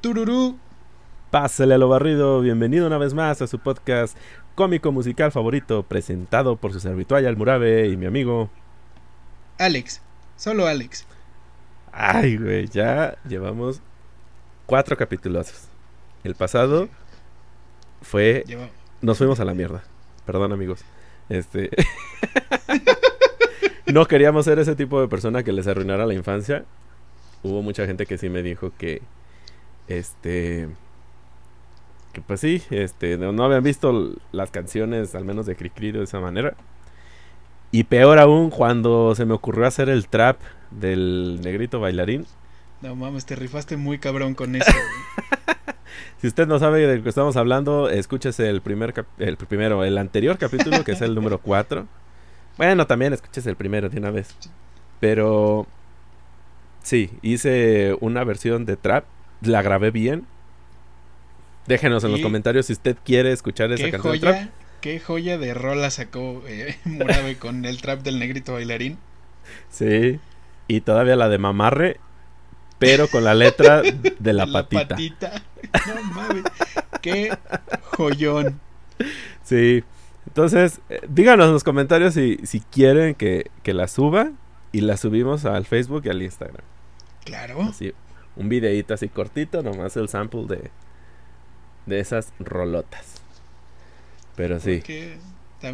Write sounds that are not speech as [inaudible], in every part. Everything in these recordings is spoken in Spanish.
Tururú. Pásale a lo barrido, bienvenido una vez más a su podcast cómico musical favorito, presentado por su servitual Almurabe y mi amigo Alex, solo Alex. Ay, güey, ya llevamos cuatro capítulos. El pasado fue. Nos fuimos a la mierda. Perdón, amigos. Este. [laughs] no queríamos ser ese tipo de persona que les arruinara la infancia. Hubo mucha gente que sí me dijo que. Este. Que pues sí, este. No, no habían visto las canciones, al menos de Cricri de esa manera. Y peor aún, cuando se me ocurrió hacer el trap del negrito bailarín. No mames, te rifaste muy cabrón con eso. [laughs] Si usted no sabe de lo que estamos hablando, escúchese el primer cap- el primero, el anterior capítulo, que es el número 4. Bueno, también escúchese el primero de una vez. Pero sí, hice una versión de trap, la grabé bien. Déjenos en los comentarios si usted quiere escuchar esa canción de trap. joya, qué joya de rola sacó eh, [laughs] Murabe con el trap del negrito bailarín. Sí. Y todavía la de mamarre, pero con la letra [laughs] de la patita. No mames, qué joyón. Sí. Entonces, eh, díganos en los comentarios si, si quieren que, que la suba y la subimos al Facebook y al Instagram. Claro. Así, un videíto así cortito, nomás el sample de, de esas rolotas. Pero sí, porque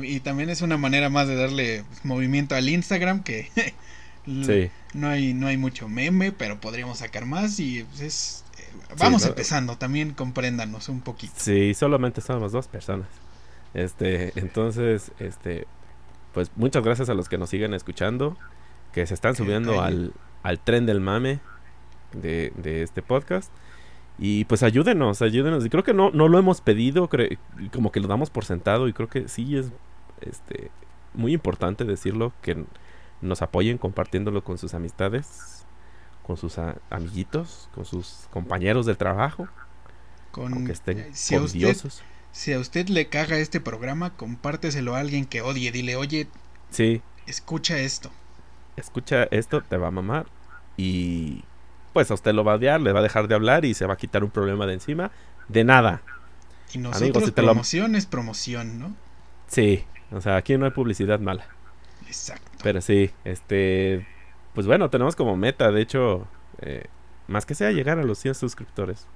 y también es una manera más de darle movimiento al Instagram que [laughs] sí, no hay no hay mucho meme, pero podríamos sacar más y es eh, vamos empezando, también compréndanos un poquito. sí, solamente somos dos personas. Este, entonces, este, pues muchas gracias a los que nos siguen escuchando, que se están subiendo al, al tren del mame de, de este podcast. Y pues ayúdenos, ayúdenos. Y creo que no, no lo hemos pedido, como que lo damos por sentado y creo que sí es este, muy importante decirlo, que nos apoyen compartiéndolo con sus amistades, con sus amiguitos, con sus compañeros del trabajo, Con aunque estén eh, si a usted odiosos. si a usted le caga este programa, compárteselo a alguien que odie, dile, "Oye, Sí, escucha esto." escucha esto, te va a mamar y pues a usted lo va a odiar, le va a dejar de hablar y se va a quitar un problema de encima. De nada. Y nosotros si te lo- promoción es promoción, ¿no? Sí, o sea, aquí no hay publicidad mala. Exacto. Pero sí, este, pues bueno, tenemos como meta, de hecho, eh, más que sea llegar a los 100 suscriptores.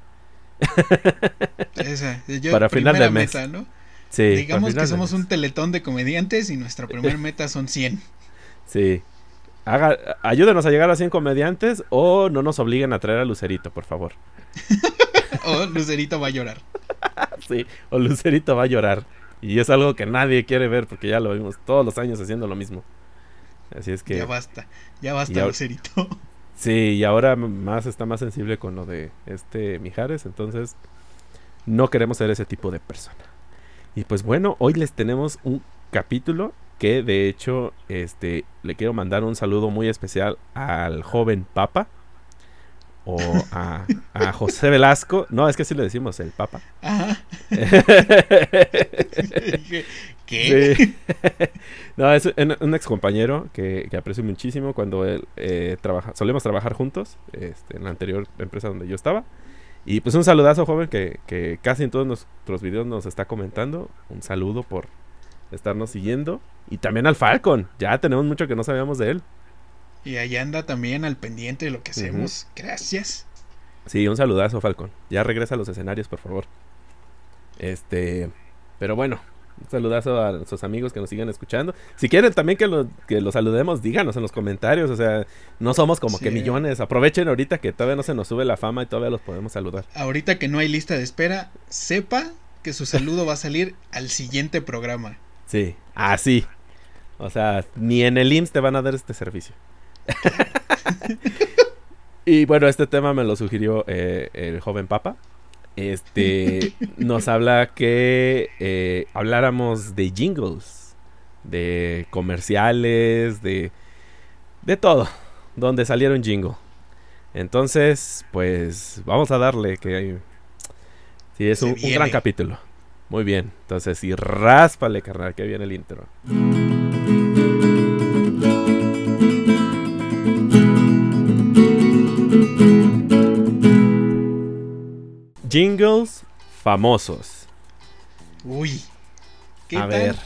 Esa, yo- Para final de mes. meta, ¿no? Sí, Digamos que somos un teletón de comediantes y nuestra primera meta son 100. [laughs] Sí. Haga, ayúdenos a llegar a 100 comediantes o no nos obliguen a traer a Lucerito, por favor. [laughs] O Lucerito va a llorar. [laughs] Sí, o Lucerito va a llorar. Y es algo que nadie quiere ver porque ya lo vimos todos los años haciendo lo mismo. Así es que... Ya basta, ya basta, ahora- Lucerito. [laughs] Sí, y ahora más está más sensible con lo de este Mijares, entonces no queremos ser ese tipo de persona. Y pues bueno, hoy les tenemos un capítulo que de hecho este le quiero mandar un saludo muy especial al joven Papa o a, a [laughs] José Velasco. No, es que así le decimos el Papa. Ajá. [laughs] ¿Qué? Sí. [laughs] no, es un, un ex compañero que, que aprecio muchísimo cuando él eh, trabaja, solemos trabajar juntos este, en la anterior empresa donde yo estaba. Y pues un saludazo, joven, que, que casi en todos nuestros videos nos está comentando. Un saludo por estarnos siguiendo. Y también al Falcon. Ya tenemos mucho que no sabíamos de él. Y ahí anda también al pendiente de lo que hacemos. Gracias. Sí, un saludazo, Falcon. Ya regresa a los escenarios, por favor. Este, pero bueno, un saludazo a nuestros amigos que nos sigan escuchando. Si quieren también que lo, que lo saludemos, díganos en los comentarios. O sea, no somos como que millones. Aprovechen ahorita que todavía no se nos sube la fama y todavía los podemos saludar. Ahorita que no hay lista de espera, sepa que su saludo va a salir al siguiente programa. Sí, así. O sea, ni en el IMSS te van a dar este servicio. [laughs] y bueno, este tema me lo sugirió eh, el joven Papa. Este [laughs] nos habla que eh, habláramos de jingles, de comerciales, de, de todo, donde salieron jingle. Entonces, pues vamos a darle que hay- sí, es un, un gran capítulo. Muy bien, entonces sí, ráspale, carnal, que viene el intro. Jingles famosos. Uy. ¿Qué A tan, ver.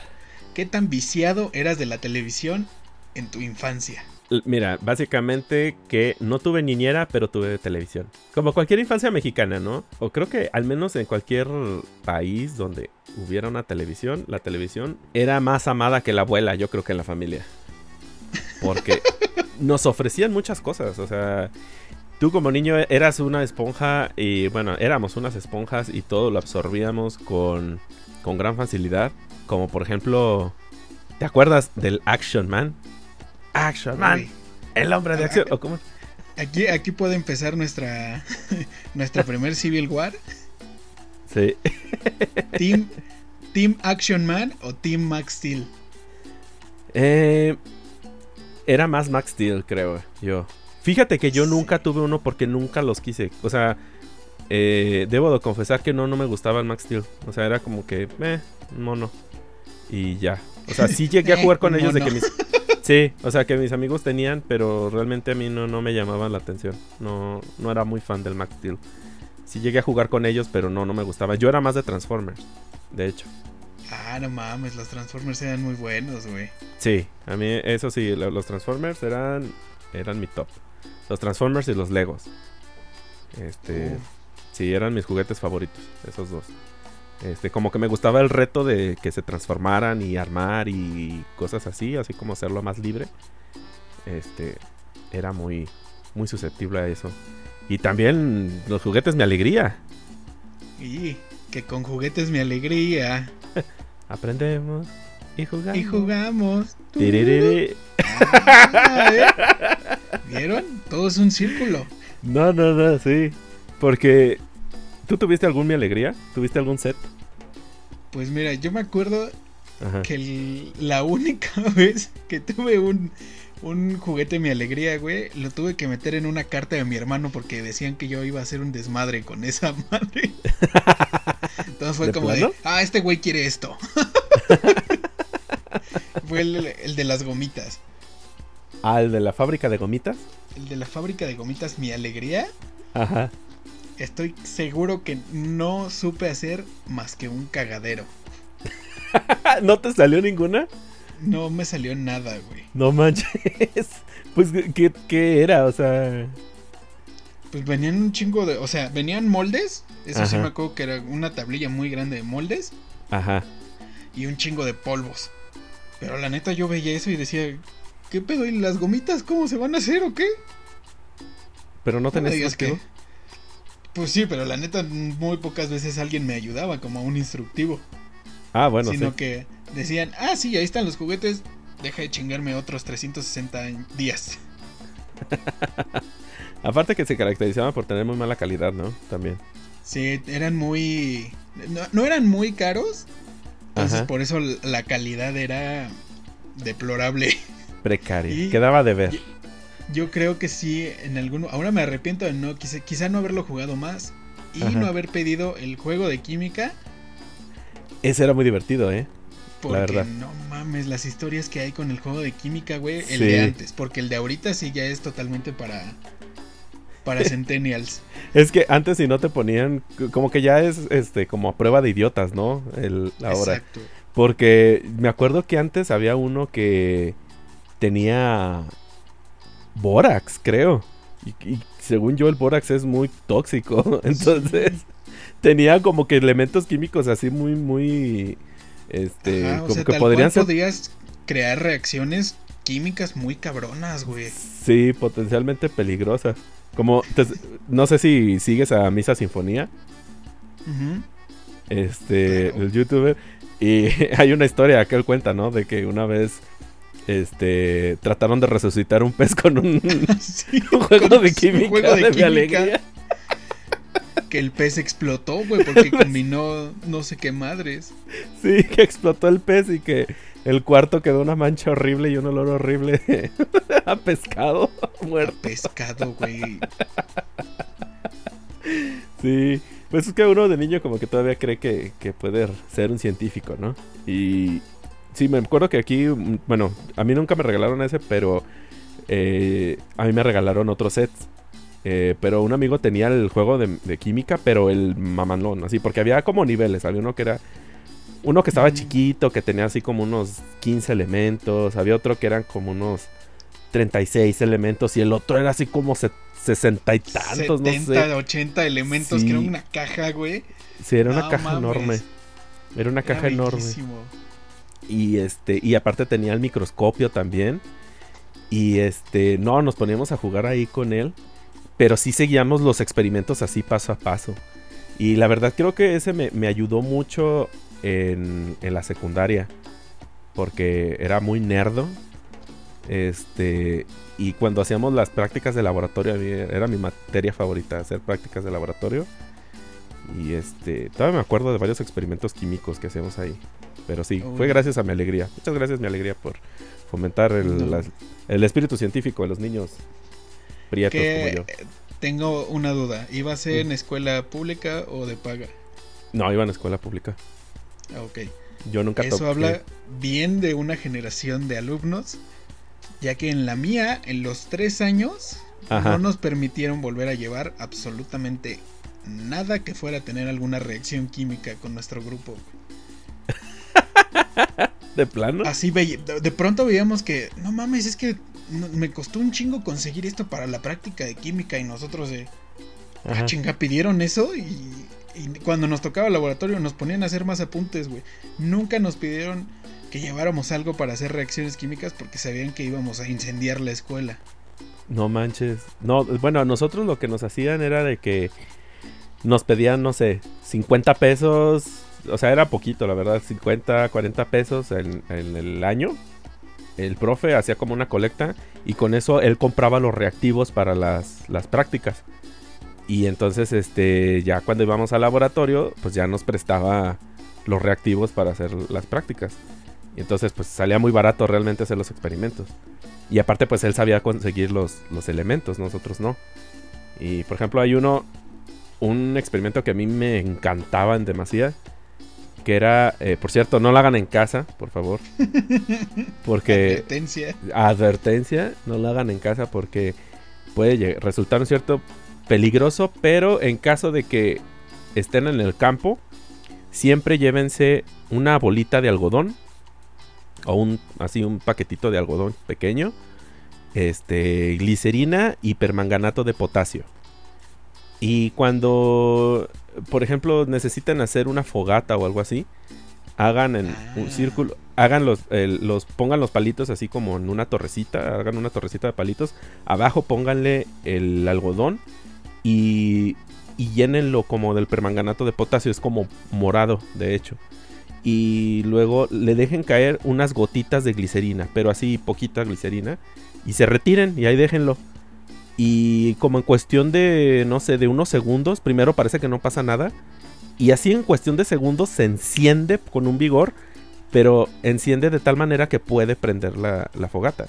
¿Qué tan viciado eras de la televisión en tu infancia? Mira, básicamente que no tuve niñera, pero tuve televisión. Como cualquier infancia mexicana, ¿no? O creo que al menos en cualquier país donde hubiera una televisión, la televisión era más amada que la abuela, yo creo que en la familia. Porque [laughs] nos ofrecían muchas cosas, o sea, tú como niño eras una esponja y bueno, éramos unas esponjas y todo lo absorbíamos con, con gran facilidad. Como por ejemplo, ¿te acuerdas del Action Man? Action Man. El hombre de acción. ¿O cómo? Aquí, aquí puede empezar nuestra, [laughs] nuestra primer Civil War. Sí. Team, [laughs] Team Action Man o Team Max Steel. Eh, era más Max Steel, creo yo. Fíjate que yo nunca tuve uno porque nunca los quise. O sea, eh, debo de confesar que no, no me gustaba el Max Steel. O sea, era como que, eh, mono. Y ya. O sea, sí llegué a [laughs] jugar con ellos de que mis... Sí, o sea, que mis amigos tenían, pero realmente a mí no, no me llamaban la atención. No, no era muy fan del Max Steel. Sí llegué a jugar con ellos, pero no, no me gustaba. Yo era más de Transformers, de hecho. Ah, no mames, los Transformers eran muy buenos, güey. Sí, a mí eso sí, lo- los Transformers eran eran mi top. Los Transformers y los Legos. Este, Uf. sí, eran mis juguetes favoritos, esos dos. Este, como que me gustaba el reto de que se transformaran y armar y cosas así, así como hacerlo más libre. Este, era muy muy susceptible a eso. Y también los juguetes mi alegría. Y que con juguetes mi alegría. [laughs] Aprendemos y jugamos. Y jugamos. [laughs] Ah, ¿eh? ¿Vieron? Todo es un círculo. No, no, no, sí. Porque. ¿Tú tuviste algún mi alegría? ¿Tuviste algún set? Pues mira, yo me acuerdo Ajá. que el- la única [laughs] vez que tuve un, un juguete mi alegría, güey, lo tuve que meter en una carta de mi hermano porque decían que yo iba a hacer un desmadre con esa [laughs] madre. Entonces fue ¿De como plano? de, ah, este güey quiere esto. [laughs] fue el, el de las gomitas. ¿Al de la fábrica de gomitas? El de la fábrica de gomitas Mi Alegría. Ajá. Estoy seguro que no supe hacer más que un cagadero. [laughs] ¿No te salió ninguna? No me salió nada, güey. No manches. [laughs] Pues, ¿qué, qué era? O sea. Pues venían un chingo de. O sea, venían moldes. Eso sí me acuerdo que era una tablilla muy grande de moldes. Ajá. Y un chingo de polvos. Pero la neta yo veía eso y decía. ¿Qué pedo? ¿Y las gomitas cómo se van a hacer o qué? Pero no No me tenés digas que- Pues sí, pero la neta muy pocas veces alguien me ayudaba como un instructivo. Ah, bueno, sino sí. que decían, ah, sí, ahí están los juguetes. Deja de chingarme otros 360 días. [laughs] Aparte que se caracterizaban por tener muy mala calidad, ¿no? También. Sí, eran muy. No, no eran muy caros. Entonces Ajá. por eso la calidad era deplorable. Precaria. Y- Quedaba de ver. y- Yo creo que sí, en alguno. Ahora me arrepiento de no. Quizá, quizá no haberlo jugado más. Y Ajá. no haber pedido el juego de química. Ese era muy divertido, ¿eh? Porque verdad. no mames, las historias que hay con el juego de química, güey. El Sí. de antes. Porque el de ahorita sí ya es totalmente para. Para [laughs] Centennials. Es que antes si no te ponían, como que ya es este como a prueba de idiotas, ¿no? El, ahora. Exacto. Porque me acuerdo que antes había uno que tenía Borax, creo. Y, y según yo el Borax es muy tóxico. [laughs] Entonces tenía como que elementos químicos así muy, muy... Este, Ajá, como sea, que podrían ser... podías crear reacciones químicas muy cabronas, güey. Sí, potencialmente peligrosas. Como, te- no sé si sigues a Misa Sinfonía. Este, Claro. el youtuber. Y [laughs] hay una historia que él cuenta, ¿no? De que una vez, este, trataron de resucitar un pez con un, [laughs] Sí, [laughs] un juego con de un química juego de, mi química alegría. Que el pez explotó, güey, porque [laughs] combinó no sé qué madres. Sí, que explotó el pez y que el cuarto quedó una mancha horrible y un olor horrible a pescado muerto. Pescado, güey. Sí, pues es que uno de niño como que todavía cree que, que puede ser un científico, ¿no? Y sí, me acuerdo que aquí, mm, bueno, a mí nunca me regalaron ese, pero eh, a mí me regalaron otros sets. Eh, pero un amigo tenía el juego de, química, pero el mamalón, así, porque había como niveles. Había uno que era. Uno que estaba Mm. chiquito, que tenía así como unos 15 elementos. Había otro que eran como unos 36 elementos. Y el otro era así como se- 60 y tantos, 70, no sé. 80 elementos, Sí. que era una caja, güey. Sí, era una No caja mames. enorme. Era una caja Era enorme. Y este, y aparte tenía el microscopio también. Y este, no, nos poníamos a jugar ahí con él. Pero sí seguíamos los experimentos así paso a paso. Y la verdad creo que ese me, me ayudó mucho en, en la secundaria. Porque era muy nerdo. Este. Y cuando hacíamos las prácticas de laboratorio, era mi materia favorita, hacer prácticas de laboratorio. Y este. Todavía me acuerdo de varios experimentos químicos que hacíamos ahí. Pero sí, Uy. fue gracias a mi alegría. Muchas gracias, mi alegría, por fomentar el, el espíritu científico de los niños prietos como yo. eh, tengo una duda. ¿Iba a ser Mm. en escuela pública o de paga? No, iba a escuela pública. Ah, Ok. Yo nunca Eso habla bien de una generación de alumnos, ya que en la mía, en los tres años, Ajá. no nos permitieron volver a llevar absolutamente nada que fuera a tener alguna reacción química con nuestro grupo. [laughs] ¿De plano? Así de pronto veíamos que, no mames, es que me costó un chingo conseguir esto para la práctica de química y nosotros de, ah, chinga, pidieron eso y, y cuando nos tocaba el laboratorio nos ponían a hacer más apuntes, güey. Nunca nos pidieron que lleváramos algo para hacer reacciones químicas porque sabían que íbamos a incendiar la escuela. No manches. No, bueno, a nosotros lo que nos hacían era de que nos pedían, no sé, 50 pesos. O sea, era poquito, la verdad, 50, 40 pesos en, en el año. El profe hacía como una colecta y con eso él compraba los reactivos para las, las prácticas. Y entonces, este, ya cuando íbamos al laboratorio, pues ya nos prestaba los reactivos para hacer las prácticas. Y entonces, pues salía muy barato realmente hacer los experimentos. Y aparte, pues él sabía conseguir los, los elementos, nosotros no. Y por ejemplo, hay uno, un experimento que a mí me encantaba en demasía. Que era, eh, por cierto, no lo hagan en casa, por favor. [laughs] Porque, Advertencia. advertencia, no lo hagan en casa porque puede resultar un cierto peligroso. Pero en caso de que estén en el campo, siempre llévense una bolita de algodón o un así un paquetito de algodón pequeño, este glicerina y permanganato de potasio. Y cuando, por ejemplo, necesitan hacer una fogata o algo así, hagan en un Ah. círculo, hagan los, los, pongan los palitos así como en una torrecita, hagan una torrecita de palitos, abajo pónganle el algodón y, y llénenlo como del permanganato de potasio, es como morado, de hecho. Y luego le dejen caer unas gotitas de glicerina, pero así poquita glicerina, y se retiren y ahí déjenlo. Y como en cuestión de, no sé, de unos segundos, primero parece que no pasa nada. Y así en cuestión de segundos se enciende con un vigor, pero enciende de tal manera que puede prender la, fogata.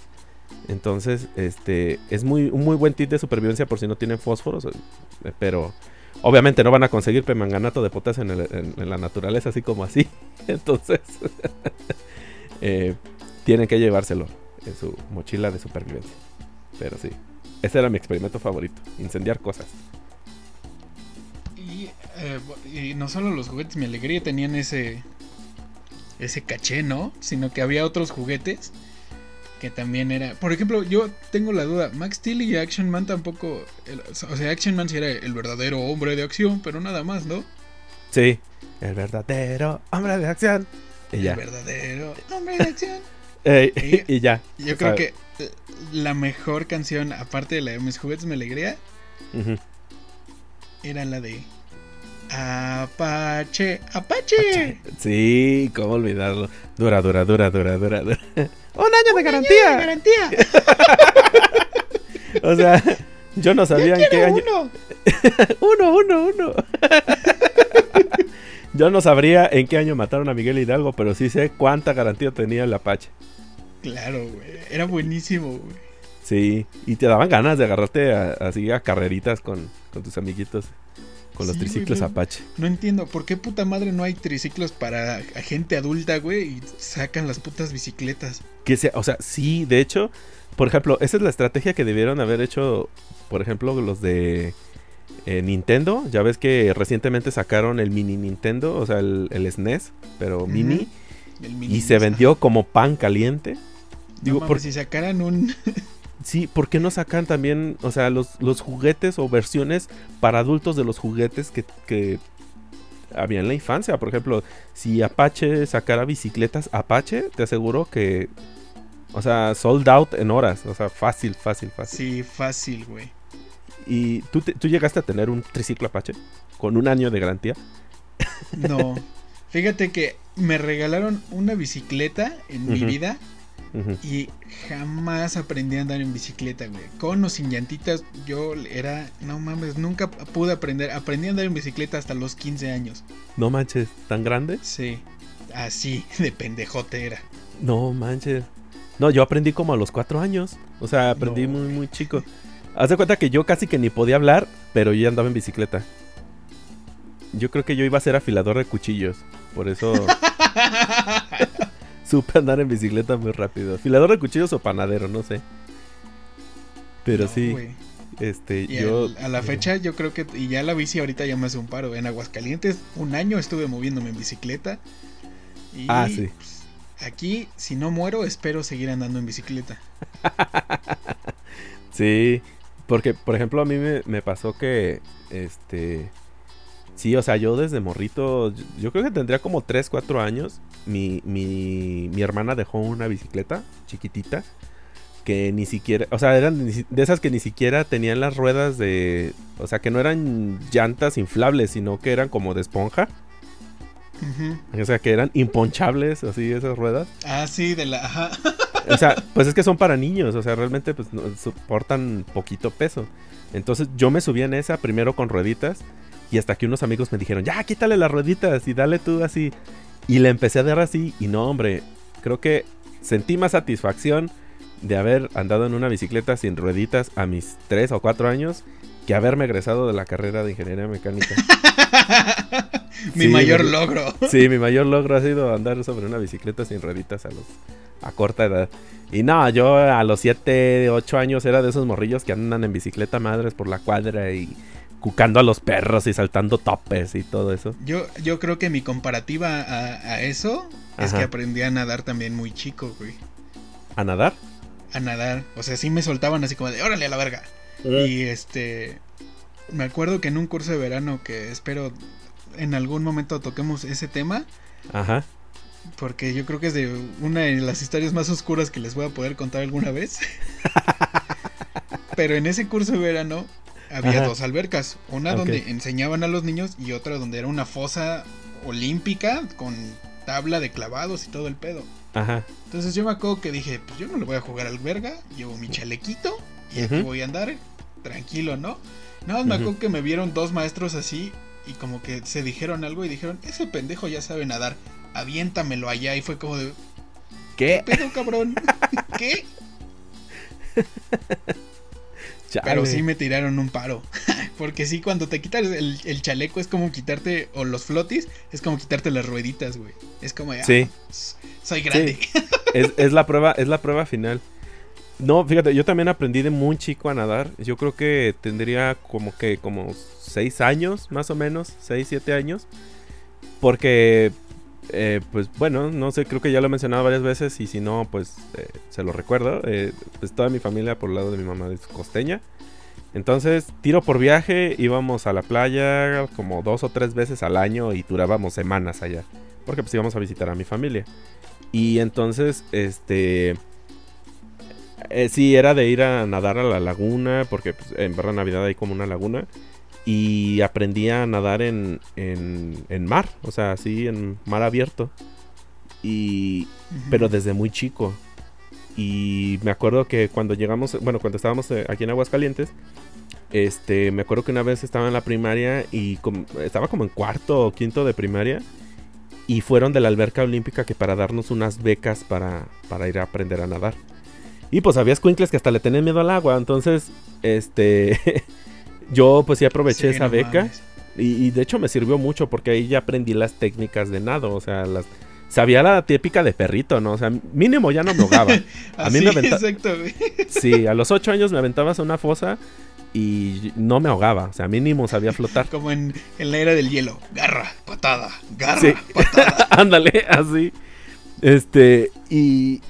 Entonces, este, es muy, un muy buen tip de supervivencia por si no tienen fósforos. eh, Pero obviamente no van a conseguir permanganato de potasio en la naturaleza así como así. [laughs] Entonces, [laughs] eh, tienen que llevárselo en su mochila de supervivencia. Pero sí, ese era mi experimento favorito, incendiar cosas. Y, eh, y no solo los juguetes Mi Alegría tenían ese ese caché, ¿no? Sino que había otros juguetes que también era... Por ejemplo, yo tengo la duda, Max Steel y Action Man tampoco... el- o sea, Action Man sí era el verdadero hombre de acción, pero nada más, ¿no? Sí, el verdadero hombre de acción. Y ya. El verdadero hombre de acción. [laughs] Ey, Y- y ya. Yo creo que la mejor canción, aparte de la de Mis juguetes Me Alegría, era la de... Apache, Apache. Sí, cómo olvidarlo. Dura, dura, dura, dura, dura. dura. Un año de garantía. garantía. [laughs] O sea, yo no sabía en qué año. uno. [laughs] Uno, uno, uno. [laughs] Yo no sabría en qué año mataron a Miguel Hidalgo, pero sí sé cuánta garantía tenía el Apache. Claro, güey. Era buenísimo, güey. Sí, y te daban ganas de agarrarte a- así a carreritas con, con tus amiguitos. con los Sí, triciclos Apache. No entiendo, ¿por qué puta madre no hay triciclos para gente adulta, güey? Y sacan las putas bicicletas. Que sea, o sea, sí, de hecho, por ejemplo, esa es la estrategia que debieron haber hecho, por ejemplo, los de eh, Nintendo. Ya ves que recientemente sacaron el mini Nintendo, o sea, el, el SNES, pero mini, El mini y se NES, vendió como pan caliente. Digo, no por- si sacaran un... [laughs] Sí, ¿por qué no sacan también, o sea, los, los juguetes o versiones para adultos de los juguetes que, que había en la infancia? Por ejemplo, si Apache sacara bicicletas Apache, te aseguro que, o sea, sold out en horas, o sea, fácil, fácil, fácil. Sí, fácil, güey. ¿Y tú, te- tú llegaste a tener un triciclo Apache con un año de garantía? No. Fíjate que me regalaron una bicicleta en mi Ujú. Y jamás aprendí a andar en bicicleta, güey. Con o sin llantitas, yo era, no mames, nunca pude aprender. Aprendí a andar en bicicleta hasta los 15 años. No manches, ¿tan grande? Sí, así de pendejote era. No manches. No, yo aprendí como a los cuatro años. O sea, aprendí No. muy, muy chico. Haz de cuenta que yo casi que ni podía hablar, pero yo ya andaba en bicicleta. Yo creo que yo iba a ser afilador de cuchillos. Por eso [laughs] supe andar en bicicleta muy rápido. Afilador de cuchillos o panadero, no sé. Pero No, sí, este, Y yo... a la fecha yo creo que, y ya la bici ahorita ya me hace un paro. En Aguascalientes un año estuve moviéndome en bicicleta. Y Ah, sí. pues, aquí, si no muero, espero seguir andando en bicicleta. [laughs] Sí, porque por ejemplo a mí me, me pasó que, este, sí, o sea, yo desde morrito, yo- creo que tendría como 3, 4 años, mi, mi, mi hermana dejó una bicicleta chiquitita que ni siquiera, o sea, eran de esas que ni siquiera tenían las ruedas de, o sea, que no eran llantas inflables, sino que eran como de esponja, o sea, que eran imponchables, así esas ruedas. Ah, sí, de la... Ajá. O sea, [laughs] pues es que son para niños, o sea, realmente pues no- soportan poquito peso. Entonces yo me subí en esa primero con rueditas y hasta que unos amigos me dijeron, ya, quítale las rueditas y dale tú así. Y le empecé a dar así y no, hombre, creo que sentí más satisfacción de haber andado en una bicicleta sin rueditas a mis 3 o 4 años que haberme egresado de la carrera de ingeniería mecánica. [laughs] Mi Sí, mayor logro. Sí, mi mayor logro ha sido andar sobre una bicicleta sin rueditas a los a corta edad. Y no, yo a los 7, 8 años era de esos morrillos que andan en bicicleta madres por la cuadra y cucando a los perros y saltando topes y todo eso. Yo, yo creo que mi comparativa a, a eso es Ajá. que aprendí a nadar también muy chico, güey. ¿A nadar? A nadar. O sea, sí me soltaban así como de, órale a la verga. Y este. Me acuerdo que en un curso de verano que espero en algún momento toquemos ese tema. Ajá. Porque yo creo que es de una de las historias más oscuras que les voy a poder contar alguna vez. [laughs] Pero en ese curso de verano había Ajá. dos albercas. Una donde enseñaban a los niños y otra donde era una fosa olímpica con tabla de clavados y todo el pedo. Ajá. Entonces yo me acuerdo que dije, pues yo no le voy a jugar al verga, llevo mi chalequito y aquí voy a andar tranquilo, ¿no? Nada más me acuerdo que me vieron dos maestros así y como que se dijeron algo y dijeron, ese pendejo ya sabe nadar, aviéntamelo allá y fue como de, ¿qué ¿Qué? pedo cabrón? [laughs] ¿Qué? [laughs] Chale. Pero sí me tiraron un paro. [laughs] Porque sí, cuando te quitas el, el chaleco es como quitarte, o los flotis, es como quitarte las rueditas, güey. Es como, ya, Sí. soy grande. es, es la prueba, es la prueba final. No, fíjate, yo también aprendí de muy chico a nadar. Yo creo que tendría como que como 6 años, más o menos, 6, 7 años. Porque, eh, pues bueno, no sé, creo que ya lo he mencionado varias veces y si no, pues eh, se lo recuerdo. Eh, pues toda mi familia por el lado de mi mamá es costeña. Entonces, tiro por viaje, íbamos a la playa como dos o tres veces al año y durábamos semanas allá. Porque pues íbamos a visitar a mi familia. Y entonces, este... eh, sí, era de ir a nadar a la laguna, porque pues, en Barra Navidad hay como una laguna. Y aprendí a nadar en, en, en mar, o sea, así en mar abierto. Y, pero desde muy chico. Y me acuerdo que cuando llegamos, bueno, cuando estábamos eh, aquí en Aguascalientes, este, me acuerdo que una vez estaba en la primaria y com- estaba como en cuarto o quinto de primaria y fueron de la alberca olímpica que para darnos unas becas para, para ir a aprender a nadar. Y pues había escuincles que hasta le tenían miedo al agua, entonces, este, [laughs] yo pues sí aproveché Sí, esa no beca. Y, de hecho me sirvió mucho porque ahí ya aprendí las técnicas de nado, o sea, las... Sabía la típica de perrito, ¿no? O sea, mínimo ya no me ahogaba. [laughs] A mí me aventaba... Sí, a los ocho años me aventabas a una fosa y no me ahogaba. O sea, mínimo sabía flotar. Como en, la era del hielo. Garra, patada, garra, patada. [laughs] Ándale, así. Este, y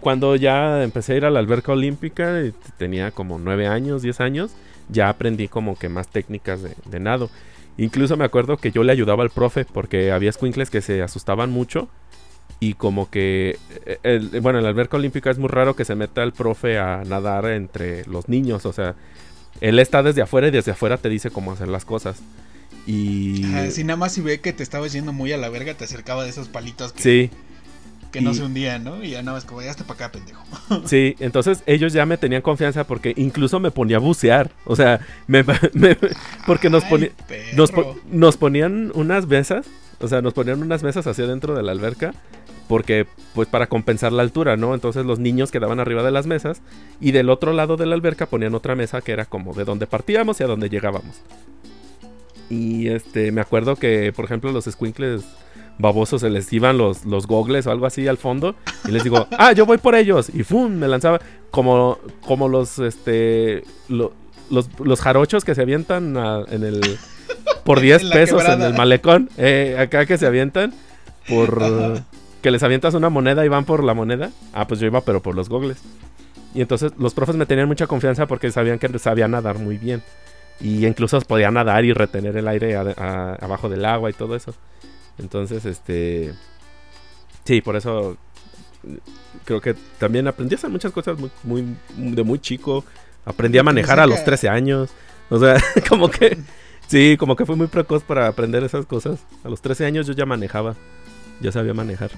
cuando ya empecé a ir a la alberca olímpica, eh, tenía como nueve años, diez años, ya aprendí como que más técnicas de, nado. Incluso me acuerdo que yo le ayudaba al profe porque había squinkles que se asustaban mucho y como que, eh, bueno, en la alberca olímpica es muy raro que se meta el profe a nadar entre los niños, o sea, él está desde afuera y desde afuera te dice cómo hacer las cosas. Y. si nada más si ve que te estabas yendo muy a la verga, te acercaba de esos palitos que, sí. Que no se hundían, ¿no? Y ya nada más como, ya hasta para acá, pendejo. [laughs] Sí, entonces ellos ya me tenían confianza porque incluso me ponía a bucear. O sea, me, [laughs] porque nos, nos ponían unas mesas. O sea, nos ponían unas mesas hacia dentro de la alberca porque pues para compensar la altura, ¿no? Entonces los niños quedaban arriba de las mesas y del otro lado de la alberca ponían otra mesa que era como de donde partíamos y a donde llegábamos. Y este, me acuerdo que, por ejemplo, los squinkles babosos se les iban los, los gogles o algo así al fondo y les digo, ah, yo voy por ellos y ¡fum! me lanzaba como, como los, este, los, los jarochos que se avientan en el, por [laughs] 10 pesos en el malecón, eh, acá que se avientan por [laughs] que les avientas una moneda y van por la moneda. Ah, pues yo iba, pero por los gogles. Y entonces los profes me tenían mucha confianza porque sabían que sabía nadar muy bien. Y incluso podía nadar y retener el aire abajo del agua y todo eso. Entonces, este. Sí, por eso creo que también aprendí a hacer muchas cosas muy, muy, de muy chico. Aprendí a manejar a los 13 años. O sea, [laughs] como que. Sí, como que fue muy precoz para aprender esas cosas. A los 13 años yo ya manejaba ya sabía manejar.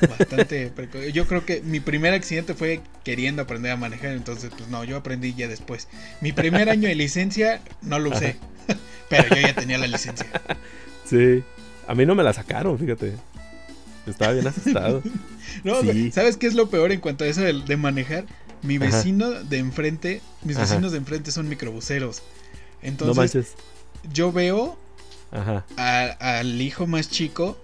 Bastante. [laughs] Yo creo que mi primer accidente fue queriendo aprender a manejar, entonces pues no, yo aprendí ya después. Mi primer año de licencia no lo usé, [laughs] pero yo ya tenía la licencia. Sí, a mí no me la sacaron, fíjate. Estaba bien asustado. [laughs] no, ¿sabes qué es lo peor en cuanto a eso de, manejar? Mi vecino de enfrente, mis vecinos de enfrente son microbuseros. Entonces, yo veo al hijo más chico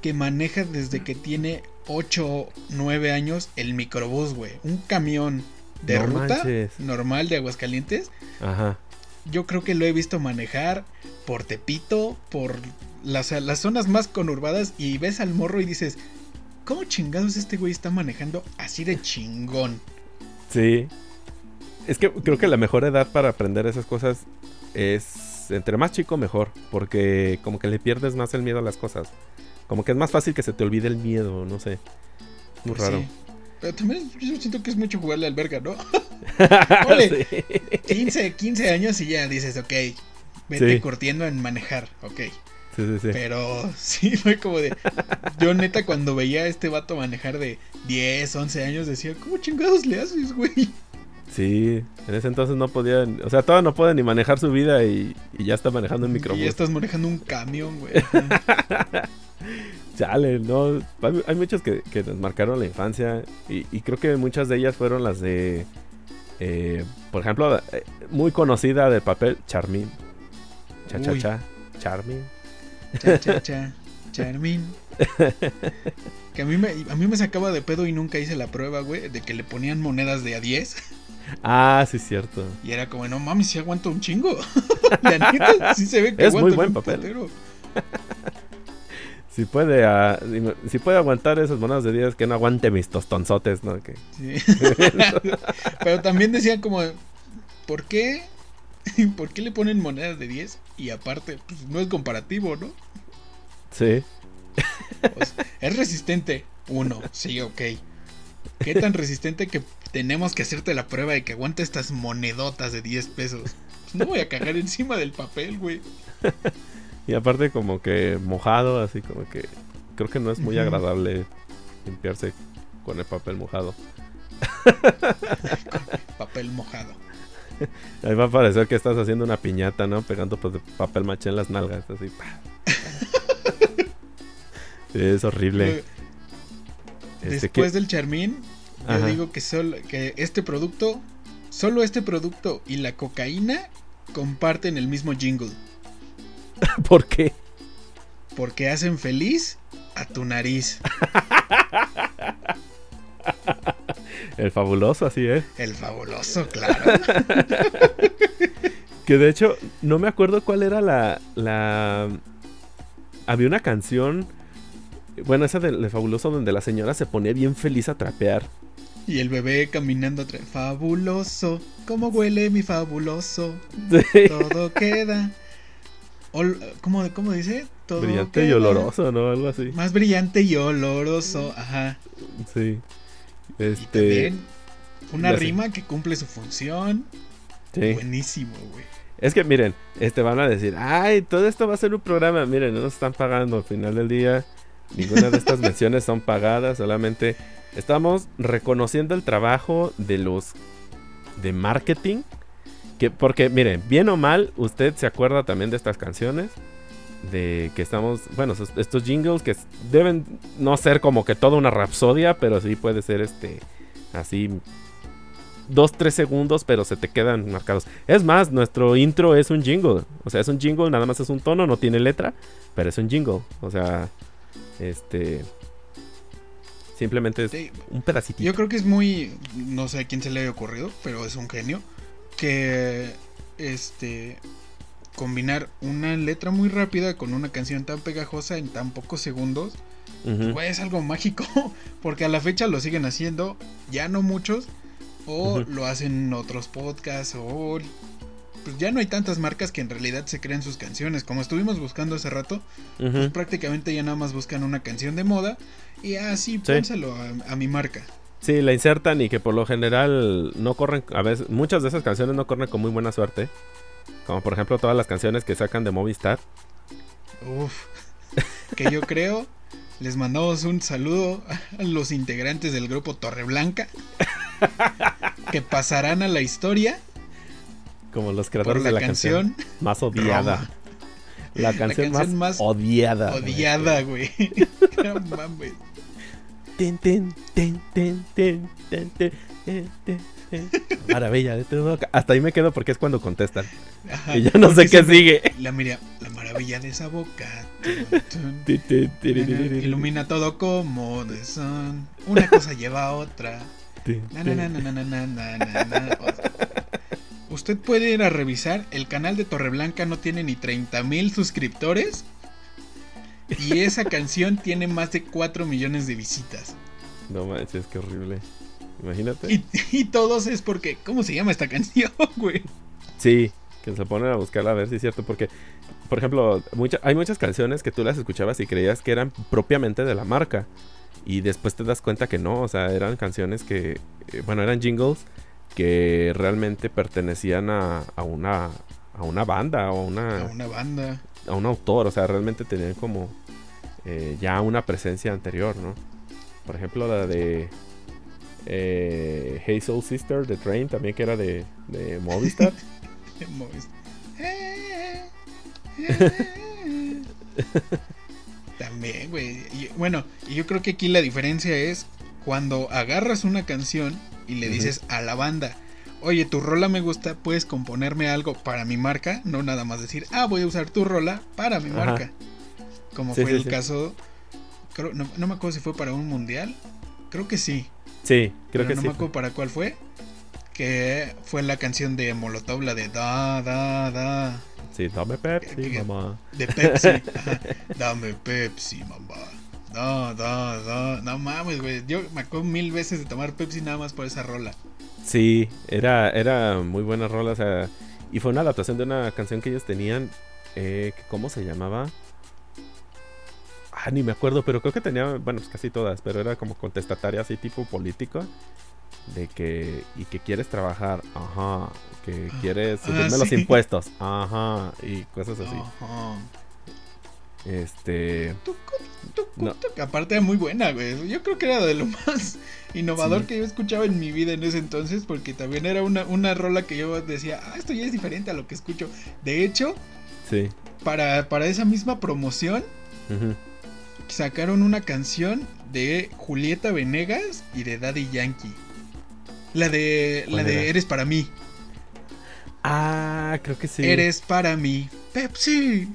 que maneja desde que tiene 8 o 9 años el microbús, güey. Un camión de ruta normal de Aguascalientes. Ajá. Yo creo que lo he visto manejar por Tepito, por las, las zonas más conurbadas y ves al morro y dices, ¿cómo chingados este güey está manejando así de chingón? Sí. Es que creo que la mejor edad para aprender esas cosas es entre más chico mejor, porque como que le pierdes más el miedo a las cosas. Como que es más fácil que se te olvide el miedo, no sé. Muy raro. Pero también yo siento que es mucho jugarle al verga, ¿no? [laughs] 15, 15 años y ya dices, ok, vete curtiendo en manejar, ok. Sí, sí, sí. Pero sí, [laughs] fue como de. Yo, neta, cuando veía a este vato manejar de 10, 11 años, decía, ¿cómo chingados le haces, güey? Sí, en ese entonces no podían. O sea, todavía no puede ni manejar su vida y, ya está manejando un microbús. Y ya estás manejando un camión, güey. [laughs] Chale, no. Hay muchas que, nos marcaron la infancia. Y, creo que muchas de ellas fueron las de. Eh, por ejemplo, eh, muy conocida del papel Charmin. Cha cha cha. Charmin. Cha cha cha. Charmin. que a mí, me, a mí me sacaba de pedo y nunca hice la prueba, güey, de que le ponían monedas de a 10. Ah, sí, es cierto. Y era como, no mames, si aguanto un chingo. [laughs] La sí se ve que es muy buen papel. Si puede, ah, si puede aguantar esas monedas de 10, que no aguante mis tostonzotes, ¿no? Que... Sí. [laughs] [laughs] Pero también decían como, ¿por qué? [laughs] ¿Por qué le ponen monedas de 10? Y aparte, pues no es comparativo, ¿no? Sí. Pues, es resistente. Uno, sí, ok. ¿Qué tan resistente que tenemos que hacerte la prueba de que aguante estas monedotas de 10 pesos? Pues no voy a cagar encima del papel, güey. Y aparte como que mojado, así como que creo que no es muy agradable limpiarse con el papel mojado. [laughs] papel mojado. Ahí va a parecer que estás haciendo una piñata, ¿no? Pegando pues, papel maché en las nalgas, así. es horrible. Este, Después del Charmín, yo digo que, solo, que este producto, solo este producto y la cocaína comparten el mismo jingle. [laughs] ¿Por qué? Porque hacen feliz a tu nariz. [laughs] El fabuloso, así es. El fabuloso, claro. [laughs] que de hecho, no me acuerdo cuál era la. la... Había una canción. Bueno, esa del fabuloso donde la señora se ponía bien feliz a trapear. Y el bebé caminando atrás. Fabuloso. ¿Cómo huele mi fabuloso? Todo queda. ¿Cómo, ¿Cómo dice? Todo brillante y oloroso, ¿no? Algo así. Más brillante y oloroso. Ajá. Sí. Este. también una rima que cumple su función. Sí. Buenísimo, güey. Es que miren, este van a decir, ay, todo esto va a ser un programa. Miren, no nos están pagando al final del día. Ninguna de estas [laughs] menciones son pagadas, solamente estamos reconociendo el trabajo de los de marketing. Que, porque, miren, bien o mal, usted se acuerda también de estas canciones. De que estamos, bueno, estos jingles que deben no ser como que toda una rapsodia, pero sí puede ser este, así, dos, tres segundos, pero se te quedan marcados. Es más, nuestro intro es un jingle. O sea, es un jingle, nada más es un tono, no tiene letra, pero es un jingle. O sea, este. Simplemente es un pedacito. Yo creo que es muy. No sé a quién se le haya ocurrido, pero es un genio. Que. Este. Combinar una letra muy rápida con una canción tan pegajosa en tan pocos segundos. es algo mágico. [laughs] Porque a la fecha lo siguen haciendo. Ya no muchos. O lo hacen otros podcasts. O pues ya no hay tantas marcas que en realidad se crean sus canciones. Como estuvimos buscando hace rato, pues prácticamente ya nada más buscan una canción de moda y así sí, a, mi marca. Sí, la insertan y que por lo general no corren, a veces, muchas de esas canciones no corren con muy buena suerte. Como por ejemplo todas las canciones que sacan de Movistar. Uf, que yo creo, les mandamos un saludo a los integrantes del grupo Torreblanca, que pasarán a la historia como los creadores de la canción, más odiada. La canción, más, odiada. Odiada, güey. [laughs] Maravilla de tu boca. Hasta ahí me quedo porque es cuando contestan. y ya no sé qué sigue. La, mira, la maravilla de esa boca. [laughs] Ilumina todo como de son. Una cosa lleva a otra. Usted puede ir a revisar, el canal de Torreblanca no tiene ni 30 mil suscriptores y esa canción tiene más de 4 millones de visitas. No manches, qué horrible. Imagínate. Y, todos es porque, ¿cómo se llama esta canción, [laughs] güey? Sí, que se ponen a buscarla a ver si es cierto, porque, por ejemplo, hay muchas canciones que tú las escuchabas y creías que eran propiamente de la marca. Y después te das cuenta que no, o sea, eran canciones que, eh, bueno, eran jingles que realmente pertenecían a, a, una a una banda o a una a una banda a un autor o sea realmente tenían como eh, ya una presencia anterior no por ejemplo la de eh, Hey Soul Sister de Train también que era de, de Movistar. [laughs] [laughs] También güey. Bueno y yo creo que aquí la diferencia es cuando agarras una canción y le dices a la banda, oye, tu rola me gusta, puedes componerme algo para mi marca, no nada más decir, ah, voy a usar tu rola para mi marca. Como fue el caso, no, me acuerdo si fue para un mundial, creo que sí. Sí, creo que no sí. No me acuerdo para cuál fue, que fue la canción de Molotov, la de da, da, da. Sí, dame Pepsi, mamá. De Pepsi, [laughs] dame Pepsi, mamá. No, no, no, no mames, güey. Yo me acuerdo mil veces de tomar Pepsi nada más por esa rola. Sí, era, era muy buena rola, o sea, y fue una adaptación de una canción que ellos tenían, eh, ¿cómo se llamaba? Ah, ni me acuerdo, pero creo que tenía, bueno, pues casi todas, pero era como contestataria así tipo político, de que, y que quieres trabajar, ajá, que quieres ah, subirme los impuestos, ajá, y cosas así. Ajá. Este. Aparte, muy buena, güey. Yo creo que era de lo [laughs] más innovador que yo escuchaba en mi vida en ese entonces, porque también era una, una rola que yo decía, ah, esto ya es diferente a lo que escucho. De hecho, sí. para, para esa misma promoción, sacaron una canción de Julieta Venegas y de Daddy Yankee. La de, la de Eres para mí. Ah, creo que sí. Eres para mí, Pepsi.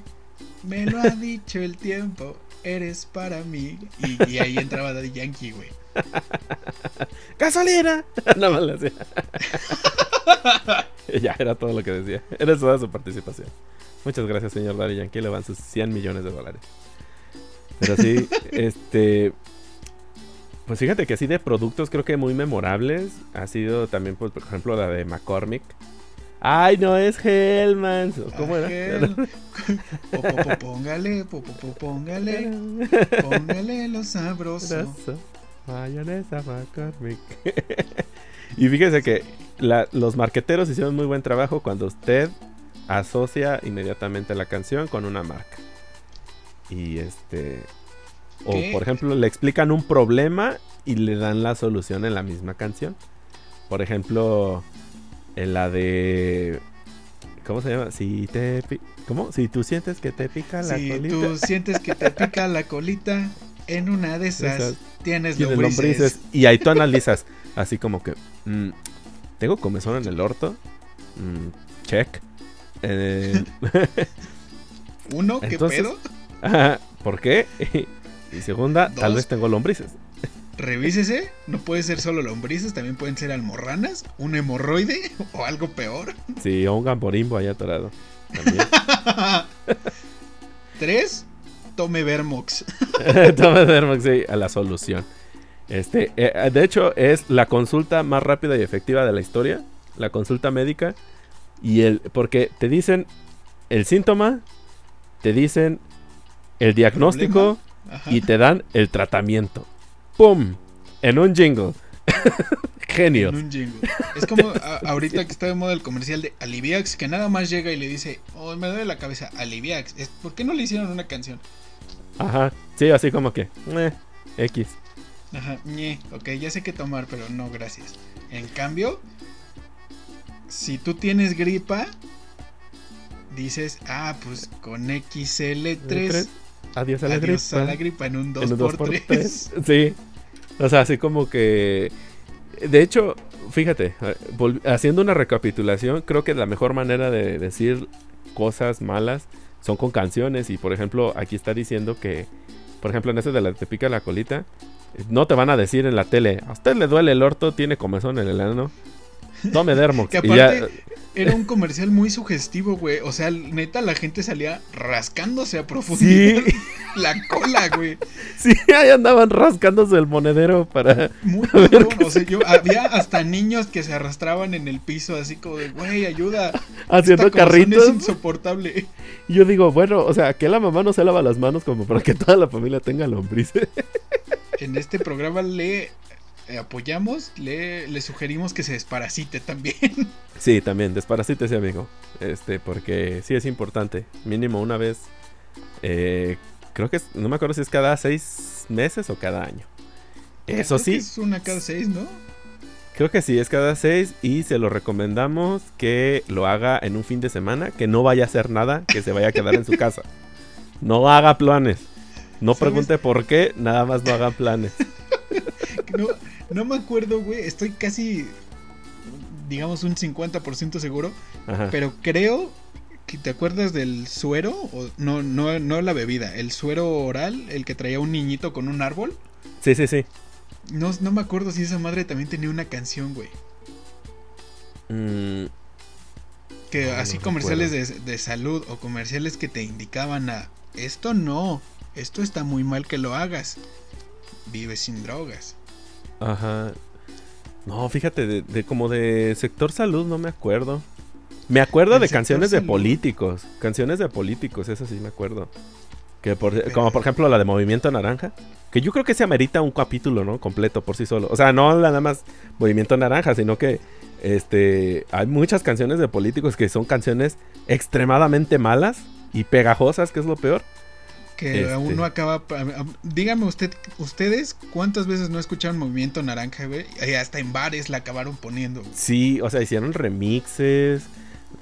Me lo ha dicho el tiempo, eres para mí. Y, y ahí entraba Daddy Yankee, güey. [laughs] ¡Gasolina! [laughs] Nada más le hacía. [laughs] ya, era todo lo que decía. Era toda su participación. Muchas gracias, señor Daddy Yankee. Le van sus 100 millones de dólares. Pero sí, este. Pues fíjate que así de productos creo que muy memorables ha sido también, pues, por ejemplo, la de McCormick. Ay, no es Hellman. ¿Cómo era? Hell. Po, po, po, póngale, po, po, po, póngale, póngale lo sabroso. Brazo, Mayonesa McCormick. [laughs] y fíjese que la- los marqueteros hicieron muy buen trabajo cuando usted asocia inmediatamente la canción con una marca. Y este. O ¿Qué? por ejemplo, le explican un problema y le dan la solución en la misma canción. Por ejemplo, en la de. ¿Cómo se llama? Si te. ¿Cómo? Si tú sientes que te pica la Si colita. tú [laughs] sientes que te pica la colita, en una de esas, Esas tienes Tienes lombrices. lombrices. Y ahí tú analizas, así como que, mm, ¿tengo comezón en el orto? Mm, check. Eh, [laughs] Uno, ¿qué Entonces- pedo? [laughs] ajá, ¿Por qué? [laughs] y segunda, tal vez tengo lombrices. Revísese, no puede ser solo lombrices, también pueden ser almorranas, un hemorroide o algo peor. Sí, o un gamborimbo ahí atorado. También. Tres, tome Vermox. [laughs] Toma Dermox, sí, a la solución. Este, eh, de hecho, es la consulta más rápida y efectiva de la historia. La consulta médica. Y el. Porque te dicen el síntoma, te dicen el diagnóstico y te dan el tratamiento. ¡Pum! En un jingle. [laughs] Genio. En un jingle. Es como a- ahorita que está de moda el comercial de Aliviax, que nada más llega y le dice, oh, me duele la cabeza, Aliviax. ¿Por qué no le hicieron una canción? Ajá. Sí, así como que. eh, X. Ajá, ñe, ok, ya sé qué tomar, pero no, gracias. En cambio, si tú tienes gripa, dices, ah, pues con XL3, Tres. Adiós a la adiós gripa. a la gripa en un En un 2x3. 2x3. Sí. O sea, así como que. De hecho, fíjate, haciendo una recapitulación, creo que la mejor manera de decir cosas malas son con canciones. Y por ejemplo, aquí está diciendo que, por ejemplo, en ese de la te pica la colita, no te van a decir en la tele, a usted le duele el orto, tiene comezón en el ano. Tome Dermox. [laughs] Que ya, aparte- Era un comercial muy sugestivo, güey. O sea, neta, la gente salía rascándose a profundidad Sí. [laughs] la cola, güey. [laughs] sí, ahí andaban rascándose el monedero para. Muy cabrón. O sea, yo había hasta niños que se arrastraban en el piso, así como de, güey, ayuda. Haciendo carritos. Es insoportable. Y yo digo, bueno, o sea, que la mamá no se lava las manos como para que toda la familia tenga lombrices. En este programa le apoyamos, le, le sugerimos que se desparasite también. [laughs] Sí, también, desparasítese, amigo. Este, porque sí es importante. Mínimo una vez. eh, creo que es, no me acuerdo si es cada seis meses o cada año. Eso Creo que sí, Es una cada seis, ¿no? creo que sí, es cada seis. Y se lo recomendamos que lo haga en un fin de semana. Que no vaya a hacer nada, que se vaya a quedar en su casa. [laughs] No haga planes. No ¿Sabes? pregunte por qué, nada más no hagan planes. [laughs] No, no me acuerdo, güey. Estoy casi, digamos, un 50% seguro. Ajá. Pero creo que te acuerdas del suero. O, no, no, no la bebida. El suero oral, el que traía un niñito con un árbol. Sí, sí, sí. No, no me acuerdo si esa madre también tenía una canción, güey. Mm, Que No, así no comerciales de, de salud o comerciales que te indicaban a esto no, esto está muy mal que lo hagas. Vive sin drogas. Ajá. No, fíjate, de, de como de sector salud no me acuerdo. Me acuerdo de canciones de políticos. Canciones de políticos, eso sí me acuerdo. Que por, Pero- como por ejemplo la de Movimiento Naranja. Que yo creo que se amerita un capítulo, ¿no? Completo por sí solo. O sea, no nada más Movimiento Naranja, sino que este hay muchas canciones de políticos que son canciones extremadamente malas y pegajosas, que es lo peor. Que Este. aún no acaba. Dígame usted, ustedes, ¿cuántas veces no escucharon Movimiento Naranja, güey? Y hasta en bares la acabaron poniendo. güey. Sí, o sea, hicieron remixes.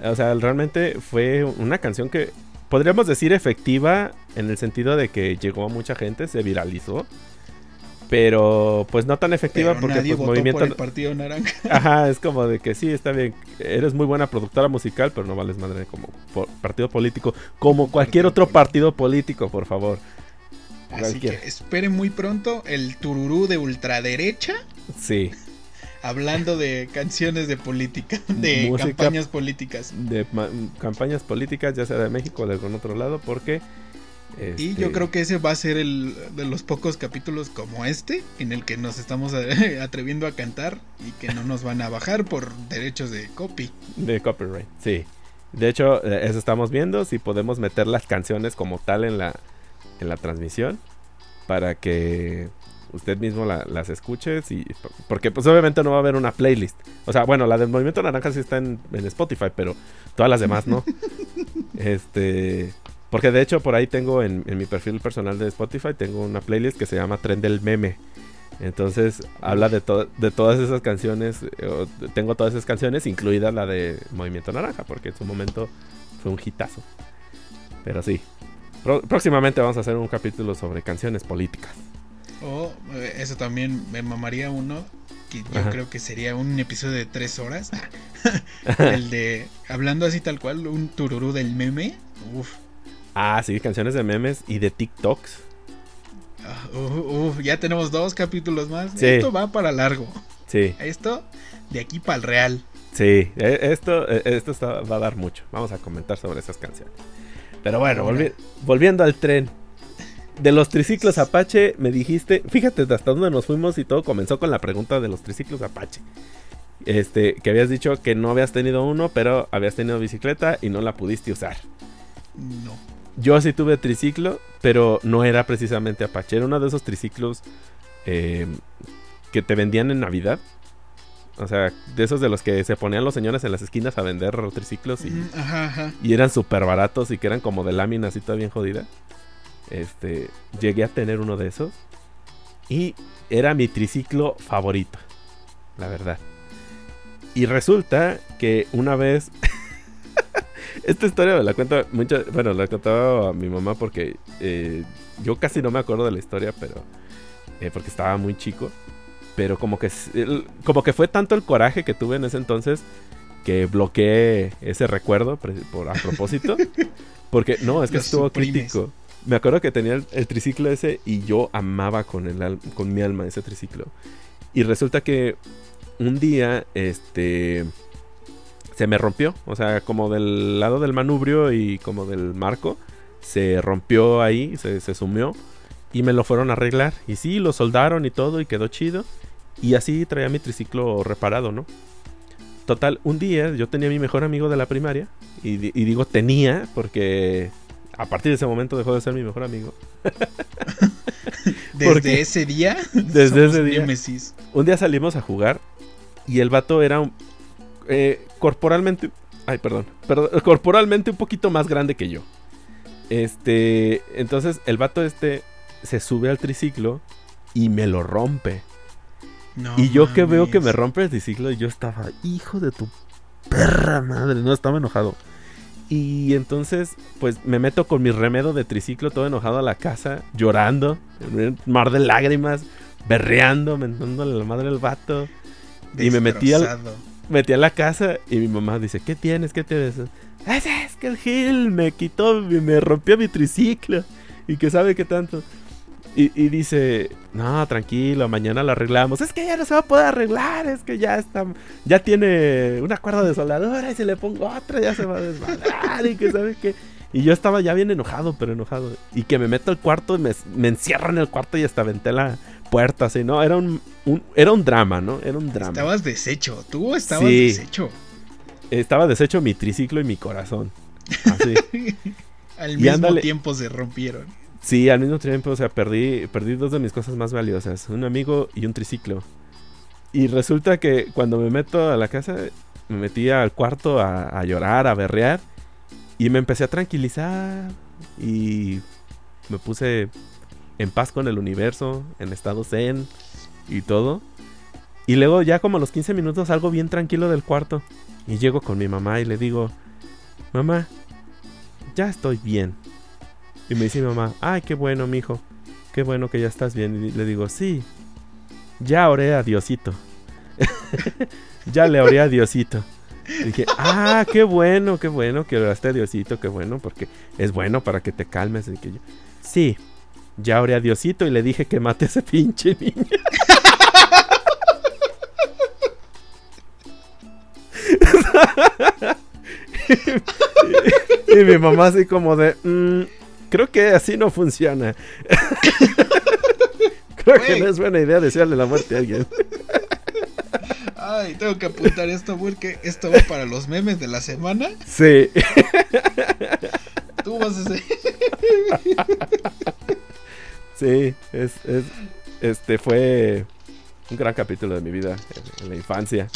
O sea, realmente fue una canción que podríamos decir efectiva en el sentido de que llegó a mucha gente, se viralizó. Pero pues no tan efectiva Pero porque nadie pues, votó movimiento por el Partido Naranja. [laughs] Ajá, es como de que sí, está bien. Eres muy buena productora musical, pero no vales madre como partido político. Como cualquier partido otro político. partido político, por favor. Así que esperen muy pronto el tururú de ultraderecha Sí. hablando de canciones de política, [laughs] de Música- campañas políticas. De campañas políticas, ya sea de México o de algún otro lado, porque. Y este, yo creo que ese va a ser el de los pocos capítulos como este en el que nos estamos eh, [laughs] atreviendo a cantar y que no nos van a bajar por derechos de copy. De copyright, sí. De hecho, eh, eso estamos viendo, si podemos meter las canciones como tal en la, en la transmisión para que usted mismo la- las escuche. porque pues obviamente no va a haber una playlist. O sea, bueno, la del Movimiento Naranja sí está en, en Spotify, pero todas las demás no. [laughs] este... Porque de hecho por ahí tengo en, en mi perfil personal de Spotify, tengo una playlist que se llama Tren del Meme. Entonces habla de, to- de todas esas canciones, eh, tengo todas esas canciones, incluida la de Movimiento Naranja, porque en su momento fue un hitazo. Pero sí, Pro- próximamente vamos a hacer un capítulo sobre canciones políticas. O eh, eso también me mamaría uno, que yo Ajá. creo que sería un episodio de tres horas. [laughs] el de, hablando así tal cual, un tururú del meme. Uf, Ah, sí, canciones de memes y de TikToks. ah, uf, uf, ya tenemos dos capítulos más. Sí. Esto va para largo. Sí, Esto de aquí para el real. sí, e- esto, e- esto está- va a dar mucho. Vamos a comentar sobre esas canciones. Pero bueno, volvi- volviendo al tren. De los triciclos Apache, me dijiste, fíjate hasta dónde nos fuimos y todo comenzó con la pregunta de los triciclos Apache. Este, que habías dicho que no habías tenido uno, pero habías tenido bicicleta y no la pudiste usar. No. Yo sí tuve triciclo, pero no era precisamente Apache. Era uno de esos triciclos eh, que te vendían en Navidad. O sea, de esos de los que se ponían los señores en las esquinas a vender triciclos y, Ajá, ajá. y eran súper baratos y que eran como de lámina así toda bien jodida. Este, llegué a tener uno de esos y era mi triciclo favorito, la verdad. Y resulta que una vez esta historia me la cuenta mucho, bueno, la contaba a mi mamá porque eh, yo casi no me acuerdo de la historia, pero eh, porque estaba muy chico, pero como que como que fue tanto el coraje que tuve en ese entonces que bloqueé ese recuerdo por a propósito, [laughs] porque no, es que estuvo suprimes. crítico. Me acuerdo que tenía el, el triciclo ese y yo amaba con el con mi alma ese triciclo. Y resulta que un día este se me rompió, o sea, como del lado del manubrio y como del marco, se rompió ahí, se, se sumió y me lo fueron a arreglar. Y sí, lo soldaron y todo y quedó chido. Y así traía mi triciclo reparado, ¿no? Total, un día yo tenía a mi mejor amigo de la primaria. Y, di- y digo tenía porque a partir de ese momento dejó de ser mi mejor amigo. ¿Por [laughs] Desde ese día. [laughs] Desde ese día. Un día salimos a jugar y el vato era un- eh, corporalmente, ay, perdón, perdón, [laughs] corporalmente un poquito más grande que yo. Este, entonces el vato este se sube al triciclo y me lo rompe. No y yo que veo que me rompe el triciclo, yo estaba, hijo de tu perra madre, no estaba enojado. Y entonces, pues me meto con mi remedo de triciclo todo enojado a la casa, llorando, en un mar de lágrimas, berreando, mentándole la madre al vato. Y me metí al. Metí a la casa y mi mamá dice, ¿qué tienes? ¿Qué tienes? Es, es que el Gil me quitó, me rompió mi triciclo. Y que sabe qué tanto. Y, dice, no, tranquilo, mañana lo arreglamos. Es que ya no se va a poder arreglar, es que ya está, ya tiene una cuerda de soldadura y si le pongo otra ya se va a desmadrar y que sabe qué. Y yo estaba ya bien enojado, pero enojado. Y que me meto al cuarto me, me encierro en el cuarto y hasta aventé la puerta así, ¿no? Era un, un- era un drama, ¿no? Era un drama. Estabas deshecho. Tú estabas Sí. deshecho. Estaba deshecho mi triciclo y mi corazón. Así. [laughs] Al Y mismo ándale. tiempo se rompieron. sí, al mismo tiempo, o sea, perdí, perdí dos de mis cosas más valiosas. Un amigo y un triciclo. Y resulta que cuando me meto a la casa, me metí al cuarto a, a llorar, a berrear. Y me empecé a tranquilizar. Y me puse en paz con el universo, en estado zen y todo. Y luego ya como a los 15 minutos salgo bien tranquilo del cuarto. Y llego con mi mamá y le digo, mamá, ya estoy bien. Y me dice mi mamá, ay, qué bueno, mijo. Qué bueno que ya estás bien. Y le digo, sí, ya oré a Diosito. [laughs] ya le oré a Diosito. Y dije, ah, qué bueno, qué bueno que oraste a Diosito, qué bueno, porque es bueno para que te calmes. Y que yo, sí, ya oré a Diosito y le dije que mate a ese pinche niño. [laughs] y, mi mamá así como de, mm, creo que así no funciona. [laughs] creo que no es buena idea desearle la muerte a alguien. Ay, tengo que apuntar esto porque esto va para los memes de la semana. Sí. Tú vas a ser. [laughs] Sí, es, es, este fue un gran capítulo de mi vida en, la infancia.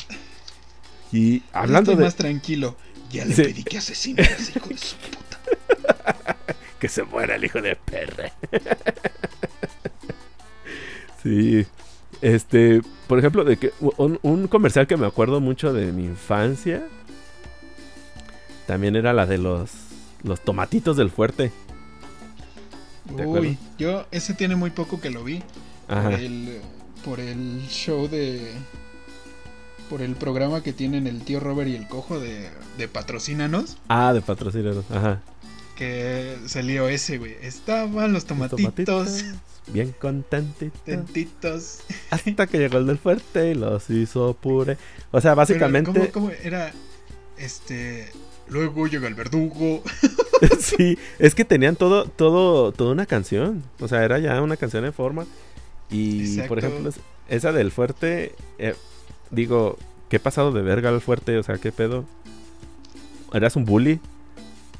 Y hablando de. más tranquilo. Ya le pedí que asesine a ese hijo de su puta. [laughs] que se muera el hijo de perra. [laughs] sí. Este, por ejemplo, de que un, comercial que me acuerdo mucho de mi infancia también era la de los los tomatitos del fuerte. Uy, yo ese tiene muy poco que lo vi. Por el, por el show de por el programa que tienen el tío Robert y el cojo de, de Patrocínanos. Ah, de Patrocínanos, ajá. Que salió ese, güey. Estaban los tomatitos. bien contentitos. Contentitos. Hasta que llegó el del fuerte y los hizo pure. O sea, básicamente. ¿cómo, ¿Cómo era? Este. Luego llega el verdugo. [laughs] [laughs] sí, es que tenían todo, todo, toda una canción. O sea, era ya una canción en forma. Y por ejemplo, esa del fuerte, eh, digo, ¿qué pasado de verga el fuerte? O sea, ¿qué pedo? ¿Eras un bully?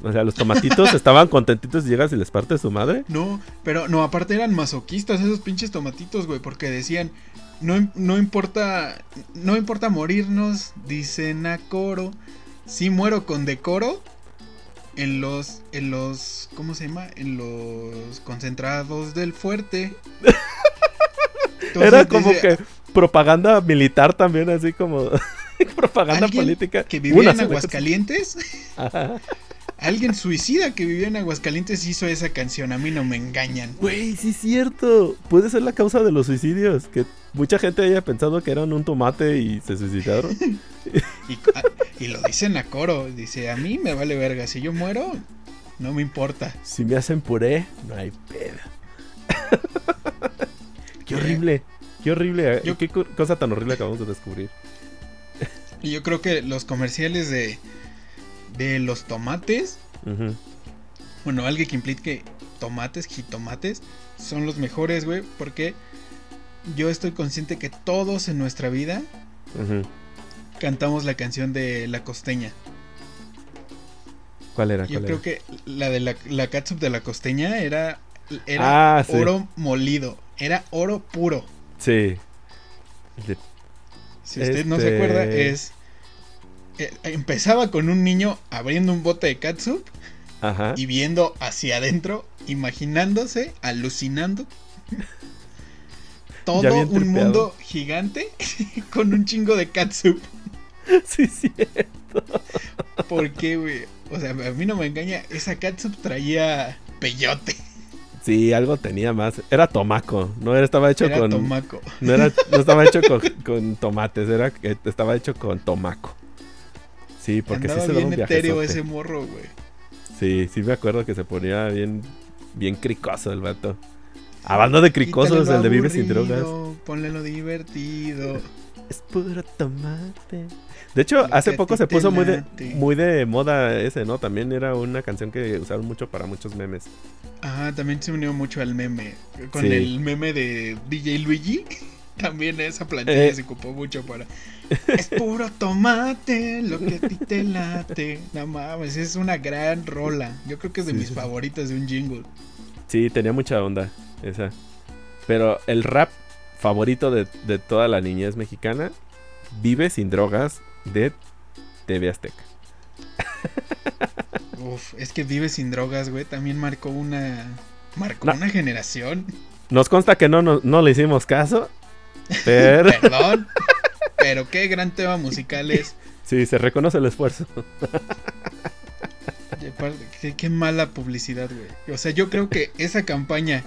O sea, los tomatitos [laughs] estaban contentitos y llegas y les parte su madre. No, pero no, aparte eran masoquistas esos pinches tomatitos, güey, porque decían, no, no importa, no importa morirnos, dicen a coro, si muero con decoro, en los, en los, ¿cómo se llama? En los concentrados del fuerte. Era como que propaganda militar también, así como [laughs] propaganda política. Que vivía en Aguascalientes. Alguien suicida que vivía en Aguascalientes hizo esa canción, a mí no me engañan. Güey, sí es cierto. Puede ser la causa de los suicidios. Que mucha gente haya pensado que eran un tomate y se suicidaron. [laughs] y, ah, y, lo dicen a coro. Dice, a mí me vale verga. Si yo muero, no me importa. Si me hacen puré, no hay pedo. [laughs] qué horrible. Qué horrible. ¿eh? qué cosa tan horrible acabamos de descubrir. Y yo creo que los comerciales de de los tomates. Bueno, algo que implique tomates, jitomates, son los mejores, güey, porque yo estoy consciente que todos en nuestra vida cantamos la canción de La Costeña. ¿Cuál era? Yo creo que la de la, la catsup de La Costeña era, era ah, oro molido, era oro puro. Sí. Si usted no se acuerda, este es eh, empezaba con un niño abriendo un bote de catsup y viendo hacia adentro, imaginándose, alucinando. [laughs] Todo un mundo gigante [laughs] con un chingo de catsup. [laughs] Sí, cierto. ¿Por qué, güey? O sea, a mí no me engaña, esa catsup traía peyote. Sí, algo tenía más. Era tomaco, no era, estaba hecho era con. Tomaco. No, era, no estaba hecho con, con tomates, era, estaba hecho con tomaco. Sí, porque sí se bien etéreo ese morro, güey. Sí, sí me acuerdo que se ponía bien, bien cricoso el vato. Hablando de cricosos, el de Vive sin drogas. Ponle lo divertido. Es puro tomate. De hecho, hace poco se puso muy de, muy de moda ese, ¿no? También era una canción que usaron mucho para muchos memes. Ajá, también se unió mucho al meme. Con el meme de DJ Luigi. También esa plantilla eh. se ocupó mucho para. Es puro tomate, lo que a ti te late. No mames, es una gran rola. Yo creo que es de mis favoritas de un jingle. Sí, tenía mucha onda esa. Pero el rap favorito de, toda la niñez mexicana, Vive sin drogas de TV Azteca. [laughs] Uf, es que Vive sin drogas, güey, también marcó una. Marcó una generación. Nos consta que no, no, no le hicimos caso Perdón. Pero qué gran tema musical es. Sí, se reconoce el esfuerzo. Qué, qué, mala publicidad, güey. O sea, yo creo que esa campaña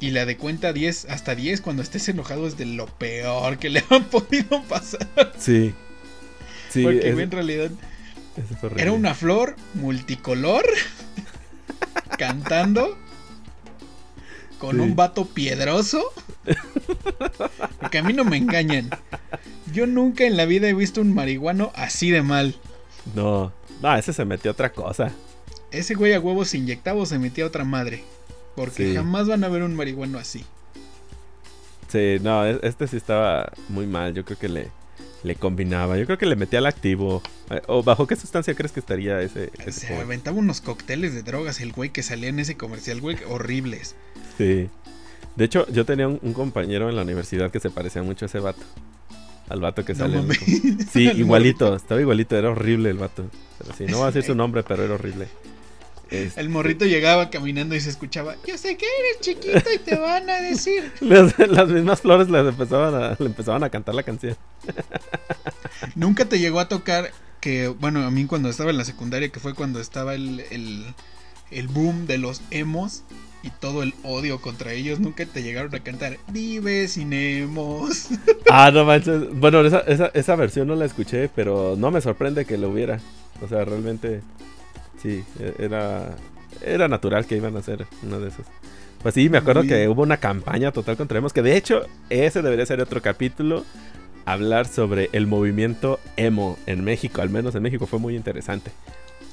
Y la de cuenta 10 hasta 10 cuando estés enojado es de lo peor que le [laughs] han podido pasar. Sí. Sí, Porque es- en realidad era una flor multicolor cantando con Sí. un vato piedroso. [laughs] Porque a mí no me engañan. Yo nunca en la vida he visto un marihuano así de mal. No, no, ese se metió otra cosa. Ese güey a huevos se inyectaba o se metía a otra madre. Porque Sí. jamás van a ver un marihuano así. Sí, no, e- este sí estaba muy mal. Yo creo que le, le combinaba. Yo creo que le metía al activo. Eh, ¿O bajo qué sustancia crees que estaría ese? ese Se aventaba unos cócteles de drogas el güey que salía en ese comercial, güey, horribles. Sí. De hecho, yo tenía un, un compañero en la universidad que se parecía mucho a ese vato. Al vato que No sale. en com- [laughs] Sí, Al igualito. Estaba igualito. Era horrible el vato. Pero sí, no voy a decir su nombre, pero era horrible. Este, El morrito llegaba caminando y se escuchaba, yo sé que eres chiquito y te van a decir. [laughs] Las, las mismas flores les empezaban a, le empezaban a cantar la canción. [laughs] Nunca te llegó a tocar que, bueno, a mí cuando estaba en la secundaria, que fue cuando estaba el, el, el boom de los emos y todo el odio contra ellos, nunca te llegaron a cantar, vive sin emos. [laughs] Ah, no manches. Bueno, esa, esa, esa versión no la escuché, pero no me sorprende que lo hubiera. O sea, realmente, sí, e- era, era natural que iban a hacer uno de esos. Pues sí, me acuerdo Muy que hubo una campaña total contra emos, que de hecho, ese debería ser otro capítulo. Hablar sobre el movimiento emo en México, al menos en México fue muy interesante.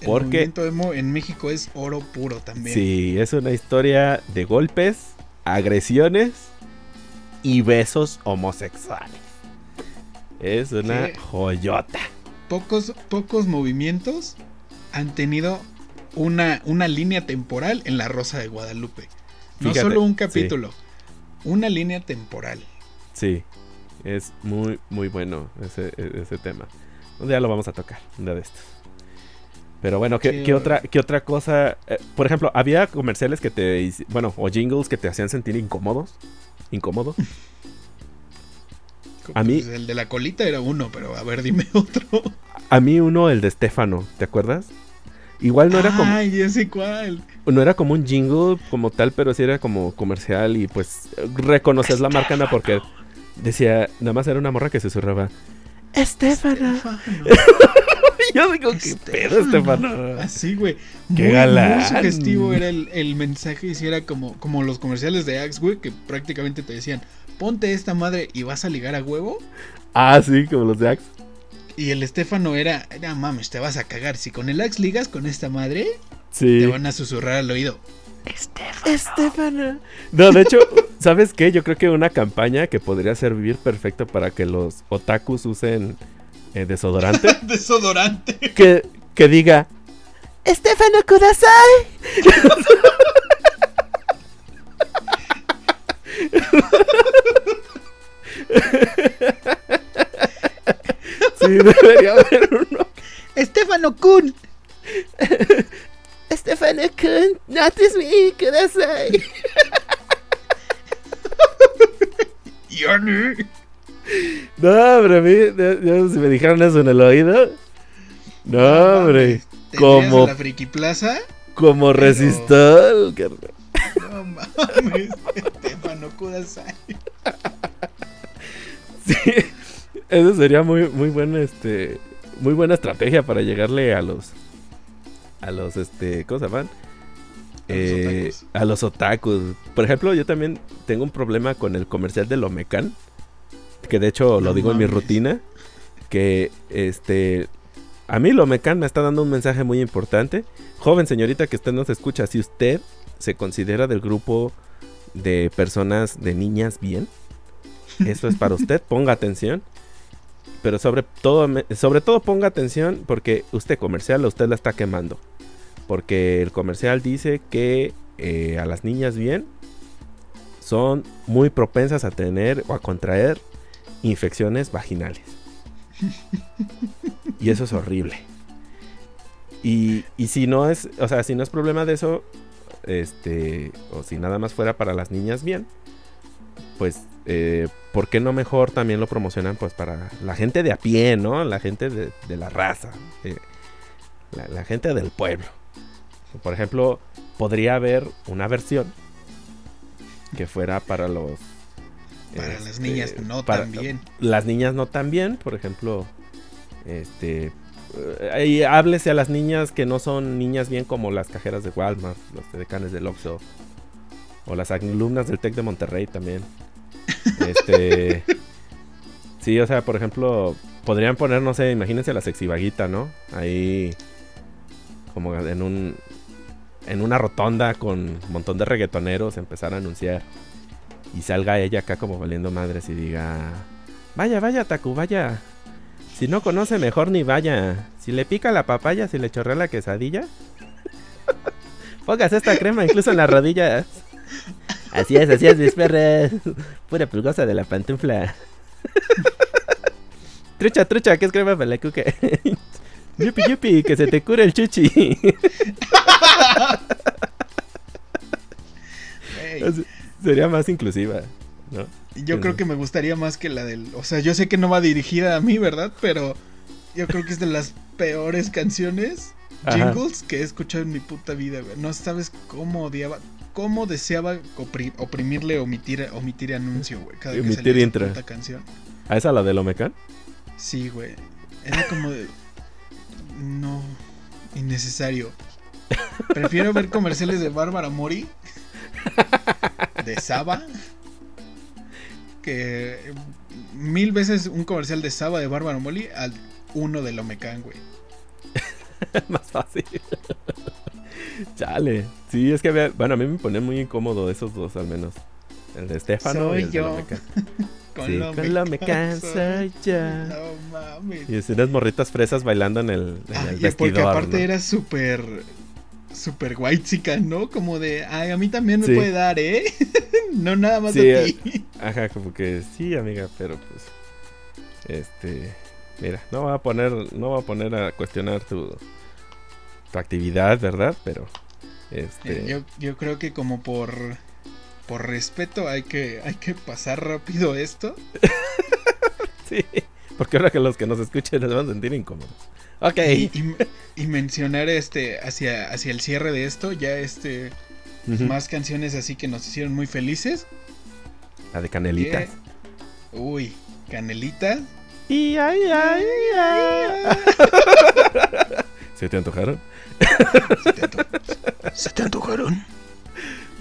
El ¿Por qué? movimiento emo en México es oro puro también. Sí, es una historia de golpes, agresiones y besos homosexuales. Es una ¿Qué? joyota. Pocos, pocos movimientos han tenido una, una línea temporal en La Rosa de Guadalupe. No Fíjate, solo un sí. capítulo, una línea temporal. Sí, es muy, muy bueno ese, ese tema. Un día lo vamos a tocar, un día de estos. Pero bueno, ¿qué, Qué otra, qué otra cosa? Eh, por ejemplo, había comerciales que te... Bueno, o jingles que te hacían sentir incómodos. Incómodo. [laughs] A mí- Pues el de la colita era uno, pero a ver, dime [laughs] otro. A mí uno, el de Stefano, ¿te acuerdas? Igual no era como... Ay, sé cuál. no era como un jingle como tal, pero sí era como comercial y pues reconoces la marca ¿no? porque decía, nada más era una morra que se susurraba. Estefana. Estefano. [laughs] Yo digo, ¿qué pedo, Estefano? Así, güey. Qué Muy, galán. muy sugestivo era el, el mensaje y si era como, como los comerciales de Axe, güey, que prácticamente te decían, ponte esta madre y vas a ligar a huevo. Ah, sí, como los de Axe. Y el Estefano era, no mames, te vas a cagar. Si con el Axe ligas con esta madre, Sí. te van a susurrar al oído. Estefana. No, de hecho, [laughs] ¿sabes qué? Yo creo que una campaña que podría servir perfecto para que los otakus usen eh, desodorante. [laughs] Desodorante. que, que diga, Estefano Kudasai. [laughs] sí, debería haber uno. Estefano Kun. [laughs] Estefano Kun, notice me, Kudasai. No, hombre, a mí, ya- ya si me dijeron eso en el oído. No, hombre. ¿Tendrías Como, la Friki Plaza? como pero- resistol. carnal. No mames. Estefano Kudasai. [laughs] Sí, eso sería muy, muy buena, este, muy buena estrategia para llegarle a los, a los, este, ¿cómo se llaman? A los Eh, otakus. a los otakus. Por ejemplo, yo también tengo un problema con el comercial de Lomecan, que de hecho lo No digo en mi rutina, que, este, a mí Lomecan me está dando un mensaje muy importante. Joven señorita que usted nos escucha, si usted se considera del grupo de personas, de niñas bien, esto es para usted, [laughs] ponga atención. Pero sobre todo, sobre todo ponga atención porque usted comercial, usted la está quemando. Porque el comercial dice que eh, a las niñas bien son muy propensas a tener o a contraer infecciones vaginales. Y eso es horrible. Y, y si no es, o sea, si no es problema de eso, este, o si nada más fuera para las niñas bien, pues, eh, ¿por qué no mejor también lo promocionan pues para la gente de a pie, ¿no? La gente de, la raza, la gente del pueblo. Por ejemplo, podría haber una versión que fuera para los... Para las niñas este, no para- tan bien. Las niñas no tan bien, por ejemplo, este... eh, háblese a las niñas que no son niñas bien como las cajeras de Walmart, los decanes del Oxxo. O las alumnas del TEC de Monterrey también. Este... [laughs] Sí, o sea, por ejemplo, podrían poner, no sé, imagínense a la sexivaguita, ¿no? Ahí como en un en una rotonda con un montón de reggaetoneros empezar a anunciar y salga ella acá como valiendo madres y diga, "Vaya, vaya, Taku, vaya. Si no conoce mejor ni vaya. Si le pica la papaya, si le chorrea la quesadilla, [laughs] póngase esta crema incluso en las rodillas." Así es, así es, mis perras. Pura pulgosa de la pantufla. [laughs] trucha, trucha, que es crema para la cuca. [laughs] yupi, yupi, que se te cure el chuchi. Sería más inclusiva, ¿no? yo creo que me gustaría más que la del. O sea, yo sé que no va dirigida a mí, ¿verdad? Pero yo creo que es de las peores canciones, Ajá. jingles, que he escuchado en mi puta vida, güey. No sabes cómo odiaba. Cómo deseaba opri- oprimirle omitir, omitir anuncio, güey. Cada vez que Omitir salía esa intro. puta canción. ¿A esa la de Lomecan? Sí, güey. Era como de. No. Innecesario. Prefiero ver comerciales de Bárbara Mori. [laughs] De Saba. Que mil veces un comercial de Saba de Bárbara Mori al uno de Lomecan, güey. [laughs] más fácil. Chale. Sí, es que había- bueno, a mí me pone muy incómodo esos dos al menos. El de Estefano Soy y el de yo. Lomecan. [laughs] Con Sí, con Lomecan soy yo. No mames. Y es unas morritas fresas bailando en el, en Ah, el y vestidor. porque aparte ¿no? era súper. Súper white ¿no? Como de. Ay, a mí también me Sí. puede dar, ¿eh? [laughs] no nada más Sí, a ti. Ajá, como que sí, amiga, pero pues. Este. Mira, no voy a poner. No voy a poner a cuestionar tu. Tu actividad, ¿verdad? Pero. Este. Eh, Yo, yo creo que como por por respeto hay que hay que pasar rápido esto. [laughs] Sí. Porque ahora que los que nos escuchen les van a sentir incómodos. Ok. Y, y- y mencionar este hacia hacia el cierre de esto ya este Ujú. más canciones así que nos hicieron muy felices. La de canelitas. Que- uy, Canelita. Y ay, ay, ay. [laughs] ¿Se te antojaron? ¿Se te, anto- se te antojaron?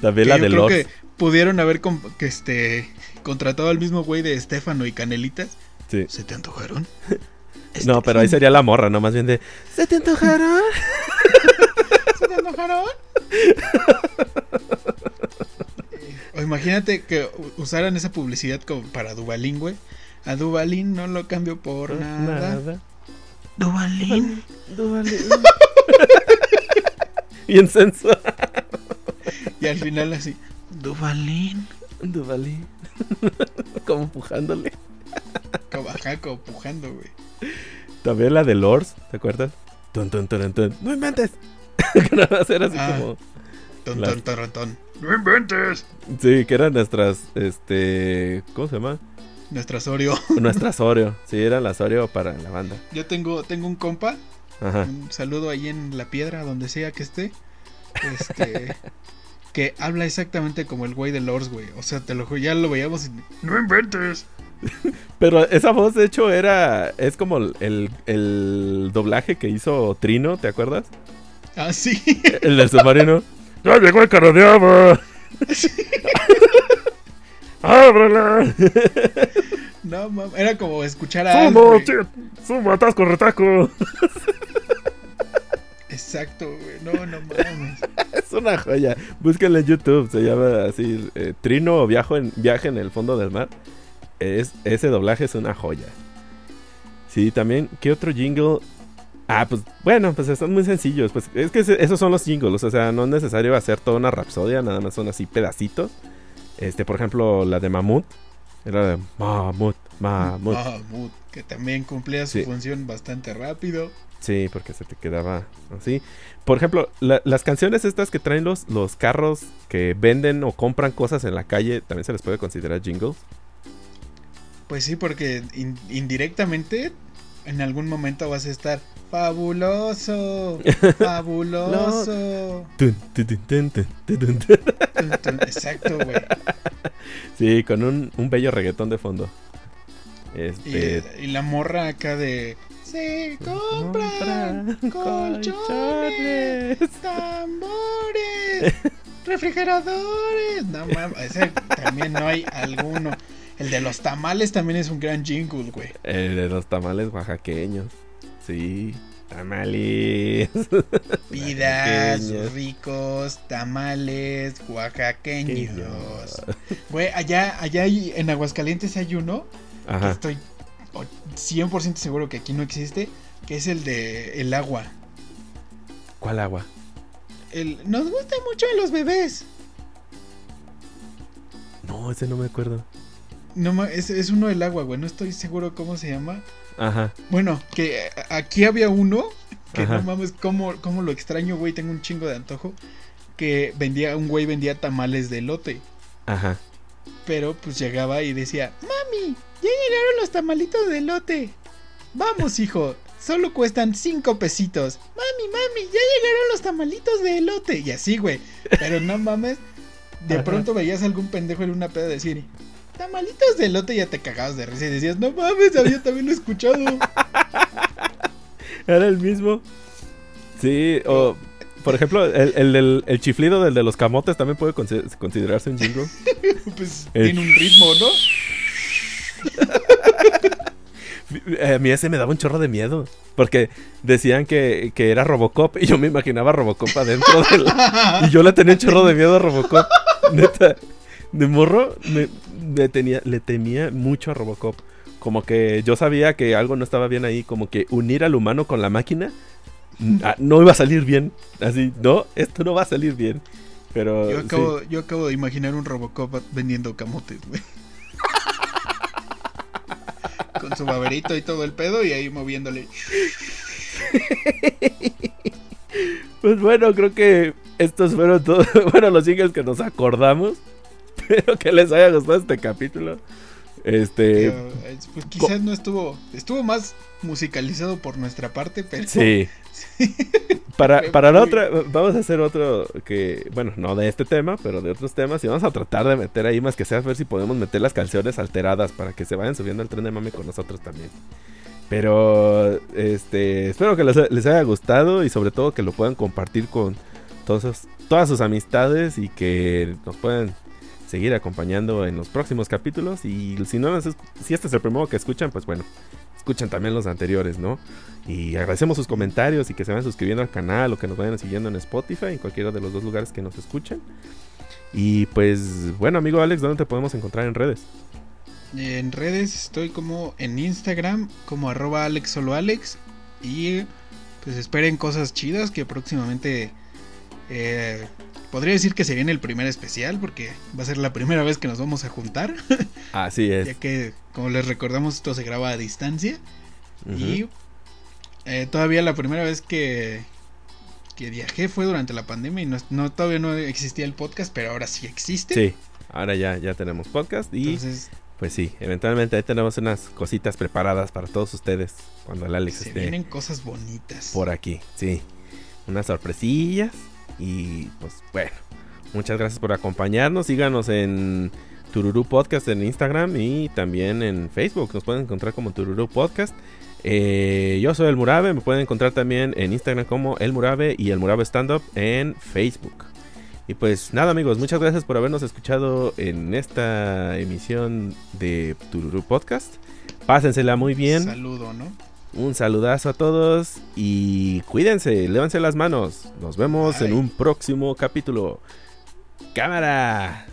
La yo de Lords. que pudieron haber que este contratado al mismo güey de Estefano y Canelitas. Sí. ¿Se te antojaron? [laughs] No, pero ahí sería la morra, no más bien de. ¿Se te antojaron? ¿Se te enojaron? o imagínate que usaran esa publicidad como para Dubalín, güey. A Dubalín no lo cambio por nada. Dubalín. Duvalín. [laughs] Bien sensual. Y al final así. Dubalín. Duvalín. [laughs] Como empujándole. Como, ajá, como pujando, güey. También la de Lords, ¿te acuerdas? Tun, tun, tun, tun. ¡No inventes! [laughs] que nada más era así Ah. como. Ton, Las- ton, ton, ton. ¡No inventes! Sí, que eran nuestras. Este. ¿Cómo se llama? Nuestras Oreo. [laughs] Nuestras Oreo. Sí, eran las Oreo para la banda. Yo tengo, tengo un compa. Ajá. Un saludo ahí en la piedra, donde sea que esté. Este. [laughs] que habla exactamente como el güey de Lords, güey. O sea, te lo juro, ya lo veíamos y. ¡No inventes! [laughs] Pero esa voz, de hecho, era. Es como el, el, doblaje que hizo Trino, ¿te acuerdas? Ah, sí. [laughs] El del submarino. ¡Ya llegó el carro de agua! [laughs] ¡Ábrela! No, mames. Era como escuchar a. ¡Sumo! ¡Sumo, atasco, retaco! Exacto, güey. No, no mames. Es una joya. Búsquenlo en YouTube. Se llama así: eh, Trino o viaje en, viaje en el fondo del mar. Es, ese doblaje es una joya. Sí, también. ¿Qué otro jingle? Ah, pues bueno, pues están muy sencillos. Pues es que esos son los jingles. O sea, no es necesario hacer toda una rapsodia. Nada más son así pedacitos. Este, por ejemplo, la de Mamut. Era de Mamut, Mamut. Mahmoud, que también cumplía su Sí. función bastante rápido. Sí, porque se te quedaba así. Por ejemplo, la- las canciones estas que traen los, los carros que venden o compran cosas en la calle, también se les puede considerar jingles. Pues sí, porque in- indirectamente en algún momento vas a estar Fabuloso, fabuloso. Exacto, güey. [laughs] Sí, con un, un bello reggaetón de fondo. Y, Este. y la morra acá de. Se compran Compran colchones, tambores, [laughs] refrigeradores. No mames, ese también no hay alguno. El de los tamales también es un gran jingle, güey. El de los tamales oaxaqueños. Sí, tamales. [laughs] Vidas, Oaxaqueños. ricos, tamales, oaxaqueños. Güey, allá, allá hay- en Aguascalientes hay uno que Ajá. estoy o- 100% seguro que aquí no existe, que es el de el agua. ¿Cuál agua? El, nos gusta mucho a los bebés. No, ese no me acuerdo. No, es, es uno del agua, güey. No estoy seguro cómo se llama. Ajá. Bueno, que a- aquí había uno que Ajá. no mames, cómo, cómo lo extraño, güey. Tengo un chingo de antojo. Que vendía, un güey vendía tamales de elote. Ajá. Pero pues llegaba y decía, mami, ya llegaron los tamalitos de elote. Vamos, hijo, solo cuestan cinco pesitos. Mami, mami, ya llegaron los tamalitos de elote. Y así, güey. Pero no mames, de Ajá. pronto veías a algún pendejo en una peda decir, tamalitos de elote ya te cagabas de risa y decías, no mames, yo también lo escuchado. Era el mismo. Sí, o por ejemplo, el, el, chiflido del de los camotes también puede consi- considerarse un jingle. [laughs] Pues El- tiene un ritmo, ¿no? [laughs] Eh, A mí ese me daba un chorro de miedo. Porque decían que, que era Robocop y yo me imaginaba Robocop adentro del... Y yo le tenía un chorro de miedo a Robocop. [laughs] Neta. De morro me, me tenía, le temía mucho a Robocop. Como que yo sabía que algo no estaba bien ahí. Como que unir al humano con la máquina ah, no iba a salir bien. Así, no, esto no va a salir bien. Pero Yo sí. acabo, yo acabo de imaginar un Robocop vendiendo camotes, güey. [laughs] Con su baberito y todo el pedo y ahí moviéndole. Pues bueno, creo que estos fueron todos, [laughs] bueno, los singles que nos acordamos. Espero que les haya gustado este capítulo. Este, Pero, pues quizás no estuvo. Estuvo más musicalizado por nuestra parte, pero. sí. [laughs] Para, para la otra, vamos a hacer otro que, bueno, no de este tema, pero de otros temas. Y vamos a tratar de meter ahí más que sea, a ver si podemos meter las canciones alteradas para que se vayan subiendo al tren de mame con nosotros también. Pero, este, espero que les, les haya gustado y sobre todo que lo puedan compartir con todos, todas sus amistades y que nos puedan seguir acompañando en los próximos capítulos. Y si no, si este es el primero que escuchan, pues bueno, escuchan también los anteriores, ¿no? Y agradecemos sus comentarios y que se vayan suscribiendo al canal o que nos vayan siguiendo en Spotify, en cualquiera de los dos lugares que nos escuchen. Y pues, bueno, amigo Alex, ¿dónde te podemos encontrar en redes? En redes estoy como en Instagram, como arroba Alex solo Alex. Y pues esperen cosas chidas que próximamente. eh, podría decir que se viene el primer especial porque va a ser la primera vez que nos vamos a juntar. [laughs] Así ya es. que, como les recordamos, esto se graba a distancia. Y eh, todavía la primera vez que, que viajé fue durante la pandemia y no, no- todavía no existía el podcast, pero ahora sí existe. Sí, ahora ya, ya tenemos podcast y Entonces pues sí, eventualmente ahí tenemos unas cositas preparadas para todos ustedes cuando el Alex se esté vienen cosas bonitas. por aquí. Sí, unas sorpresillas y pues bueno, muchas gracias por acompañarnos. Síganos en Tururú Podcast en Instagram y también en Facebook. Nos pueden encontrar como Tururú Podcast. Eh, yo soy el Murabe, me pueden encontrar también en Instagram como el Murabe y el Murabe Stand Up en Facebook. Y pues nada amigos, muchas gracias por habernos escuchado en esta emisión de Tururú Podcast. Pásensela muy bien. Saludo, ¿no? Un saludazo a todos y cuídense, lévanse las manos. Nos vemos en un próximo capítulo. Cámara.